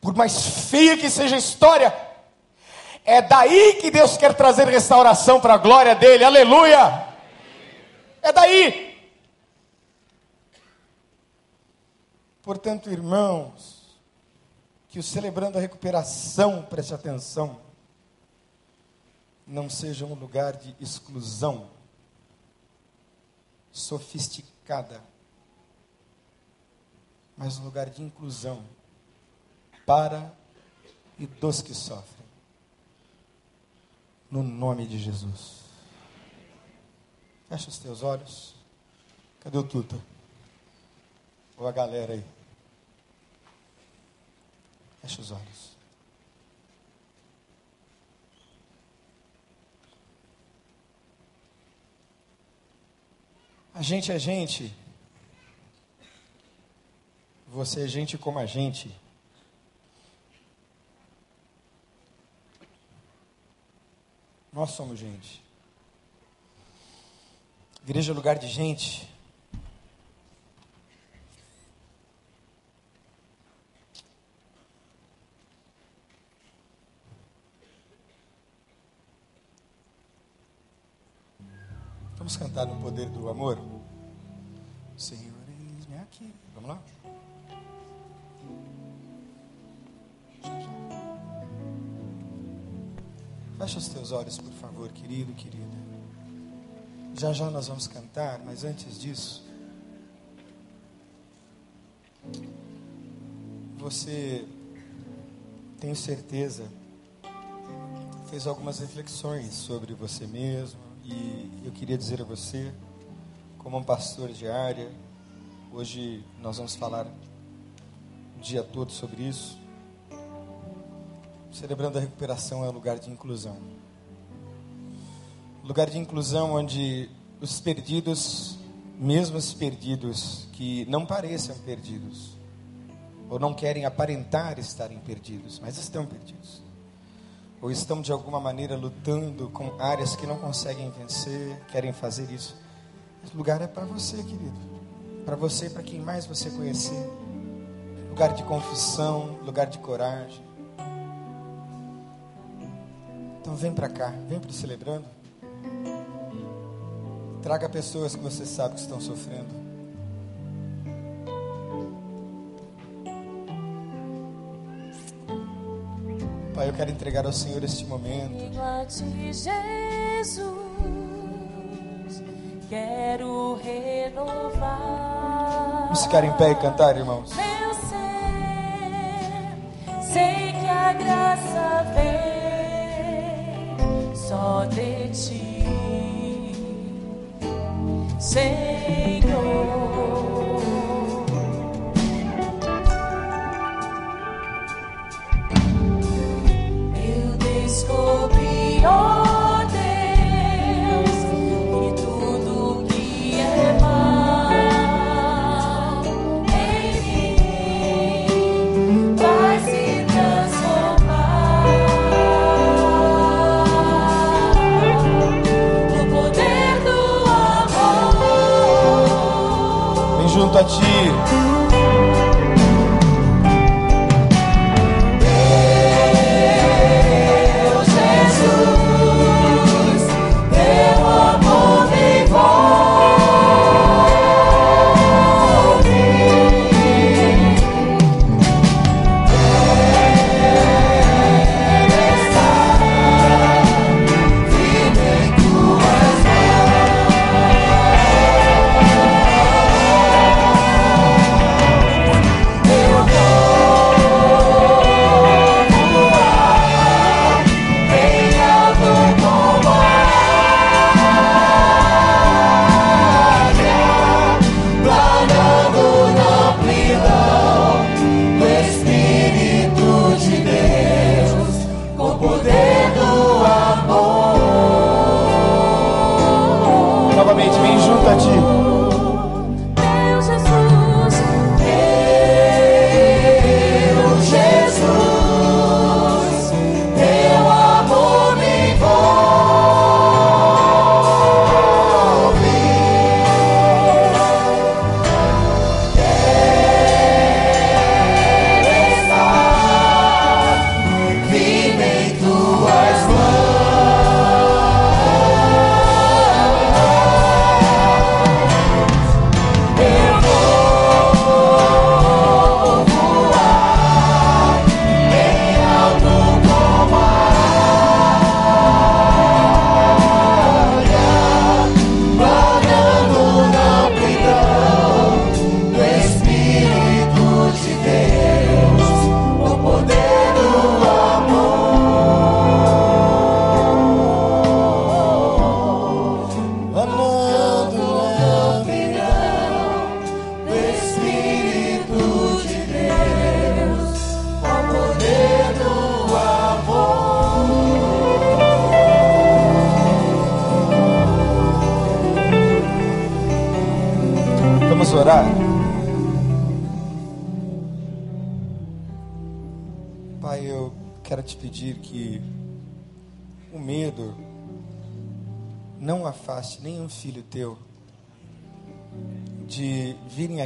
por mais feia que seja a história, é daí que Deus quer trazer restauração para a glória dele. Aleluia! É daí. Portanto, irmãos, que o celebrando a recuperação, preste atenção, não seja um lugar de exclusão sofisticada, mas um lugar de inclusão para e dos que sofrem no nome de Jesus. Fecha os teus olhos. Cadê o Tuta? Ou a galera aí? Fecha os olhos. A gente é gente. Você é gente como a gente. Nós somos gente. Igreja é lugar de gente. Vamos cantar no poder do amor? Senhor, eis-me aqui. Vamos lá? Fecha os teus olhos, por favor, querido, querida. Já já nós vamos cantar, mas antes disso, você, tenho certeza, fez algumas reflexões sobre você mesmo, e eu queria dizer a você, como um pastor de área, hoje nós vamos falar o dia todo sobre isso. Celebrando a recuperação é um lugar de inclusão. Lugar de inclusão onde os perdidos, mesmo os perdidos que não pareçam perdidos, ou não querem aparentar estarem perdidos, mas estão perdidos, ou estão de alguma maneira lutando com áreas que não conseguem vencer, querem fazer isso. Esse lugar é para você, querido, para você, para quem mais você conhecer. Lugar de confissão, lugar de coragem então vem para cá, vem para celebrando. Traga pessoas que você sabe que estão sofrendo. Pai, eu quero entregar ao Senhor este momento. Jesus, quero renovar. Vamos ficar em pé e cantar, irmãos. Meu ser, sei que a graça vem só de ti, Senhor.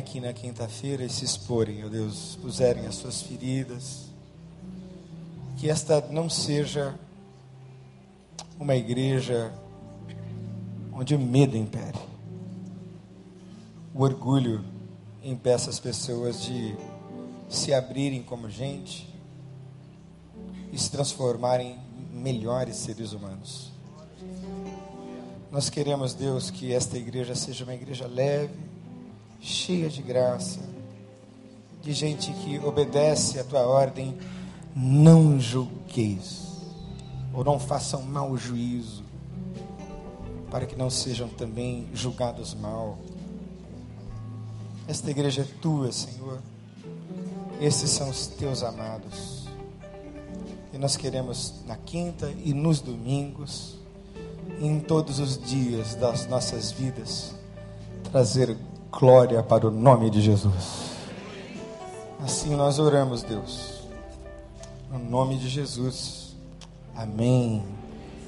Aqui na quinta-feira e se exporem, ó Deus, puserem as suas feridas. Que esta não seja uma igreja onde o medo impere. O orgulho impeça as pessoas de se abrirem como gente e se transformarem em melhores seres humanos. Nós queremos, Deus, que esta igreja seja uma igreja leve, cheia de graça, de gente que obedece a tua ordem, não julgueis, ou não façam mau juízo, para que não sejam também julgados mal. Esta igreja é tua, Senhor. Esses são os teus amados. E nós queremos na quinta e nos domingos, em todos os dias das nossas vidas, trazer glória para o nome de Jesus. Assim nós oramos, Deus. No nome de Jesus. Amém.